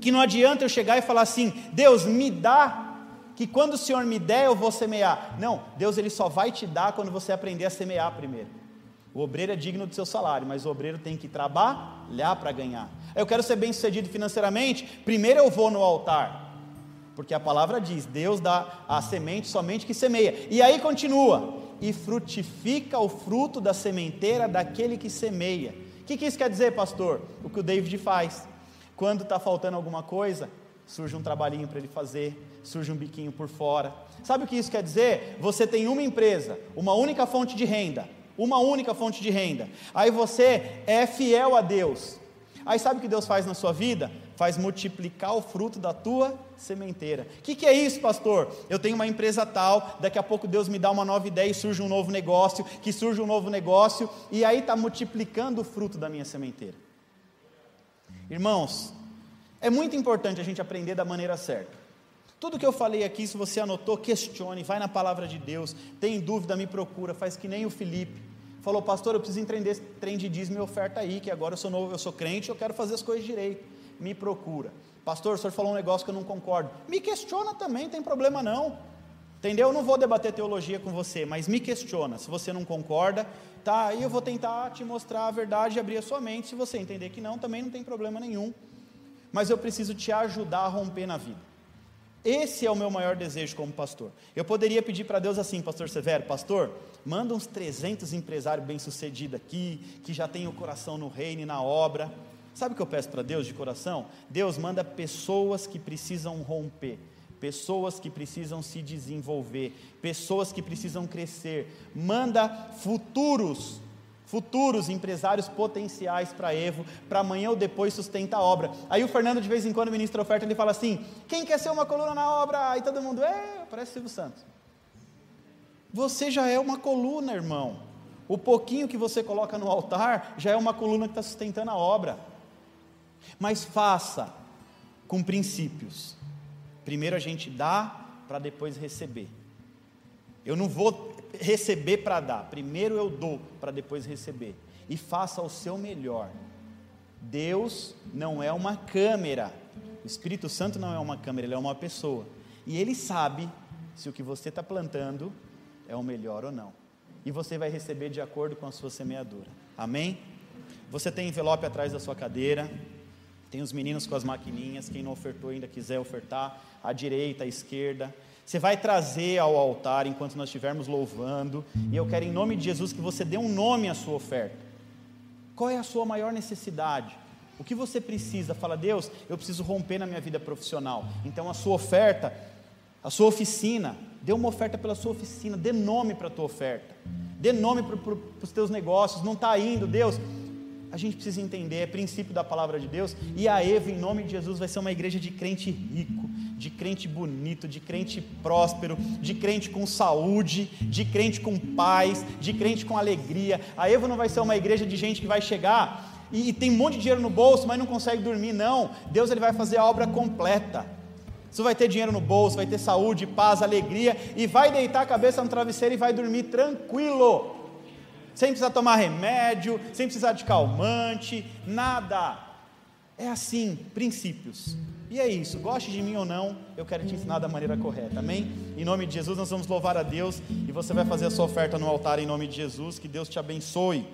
Que não adianta eu chegar e falar assim: Deus me dá que quando o Senhor me der eu vou semear. Não, Deus ele só vai te dar quando você aprender a semear primeiro. O obreiro é digno do seu salário, mas o obreiro tem que trabalhar para ganhar. Eu quero ser bem sucedido financeiramente, primeiro eu vou no altar. Porque a palavra diz: Deus dá a semente somente que semeia. E aí continua: e frutifica o fruto da sementeira daquele que semeia. O que, que isso quer dizer, pastor? O que o David faz. Quando está faltando alguma coisa, surge um trabalhinho para ele fazer, surge um biquinho por fora. Sabe o que isso quer dizer? Você tem uma empresa, uma única fonte de renda, uma única fonte de renda. Aí você é fiel a Deus. Aí sabe o que Deus faz na sua vida? Faz multiplicar o fruto da tua sementeira. O que, que é isso, pastor? Eu tenho uma empresa tal, daqui a pouco Deus me dá uma nova ideia e surge um novo negócio, que surge um novo negócio, e aí está multiplicando o fruto da minha sementeira. Irmãos, é muito importante a gente aprender da maneira certa. Tudo que eu falei aqui, se você anotou, questione, vai na palavra de Deus, tem dúvida, me procura, faz que nem o Felipe. Falou, pastor, eu preciso entender esse trem de dízimo e oferta aí, que agora eu sou novo, eu sou crente, eu quero fazer as coisas direito. Me procura. Pastor, o senhor falou um negócio que eu não concordo. Me questiona também, não tem problema não. Entendeu? Eu não vou debater teologia com você, mas me questiona. Se você não concorda, tá, aí eu vou tentar te mostrar a verdade e abrir a sua mente. Se você entender que não, também não tem problema nenhum mas eu preciso te ajudar a romper na vida. Esse é o meu maior desejo como pastor. Eu poderia pedir para Deus assim, pastor Severo, pastor, manda uns 300 empresários bem-sucedidos aqui, que já tem o coração no reino e na obra. Sabe o que eu peço para Deus de coração? Deus manda pessoas que precisam romper, pessoas que precisam se desenvolver, pessoas que precisam crescer. Manda futuros futuros empresários potenciais para Evo, para amanhã ou depois sustentar a obra. Aí o Fernando, de vez em quando, ministra oferta, ele fala assim: quem quer ser uma coluna na obra? Aí todo mundo, é, parece Silvio Santos. Você já é uma coluna, irmão. O pouquinho que você coloca no altar já é uma coluna que está sustentando a obra. Mas faça com princípios. Primeiro a gente dá para depois receber. Eu não vou receber para dar. Primeiro eu dou para depois receber. E faça o seu melhor. Deus não é uma câmera. O Espírito Santo não é uma câmera, ele é uma pessoa. E ele sabe se o que você está plantando é o melhor ou não. E você vai receber de acordo com a sua semeadura. Amém? Você tem envelope atrás da sua cadeira. Tem os meninos com as maquininhas. Quem não ofertou ainda quiser ofertar, à direita, à esquerda. Você vai trazer ao altar enquanto nós estivermos louvando, e eu quero, em nome de Jesus, que você dê um nome à sua oferta. Qual é a sua maior necessidade? O que você precisa? Fala, Deus, eu preciso romper na minha vida profissional. Então, a sua oferta, a sua oficina, dê uma oferta pela sua oficina, dê nome para a tua oferta, dê nome para os teus negócios. Não está indo, Deus, a gente precisa entender, é princípio da palavra de Deus, e a Eva, em nome de Jesus, vai ser uma igreja de crente rico, de crente bonito, de crente próspero, de crente com saúde, de crente com paz, de crente com alegria. A Eva não vai ser uma igreja de gente que vai chegar e, e tem um monte de dinheiro no bolso, mas não consegue dormir, não. Deus ele vai fazer a obra completa. Você vai ter dinheiro no bolso, vai ter saúde, paz, alegria, e vai deitar a cabeça no travesseiro e vai dormir tranquilo sem precisar tomar remédio, sem precisar de calmante, nada. É assim, princípios. E é isso, goste de mim ou não, eu quero te ensinar da maneira correta, amém? Em nome de Jesus, nós vamos louvar a Deus e você vai fazer a sua oferta no altar em nome de Jesus, que Deus te abençoe.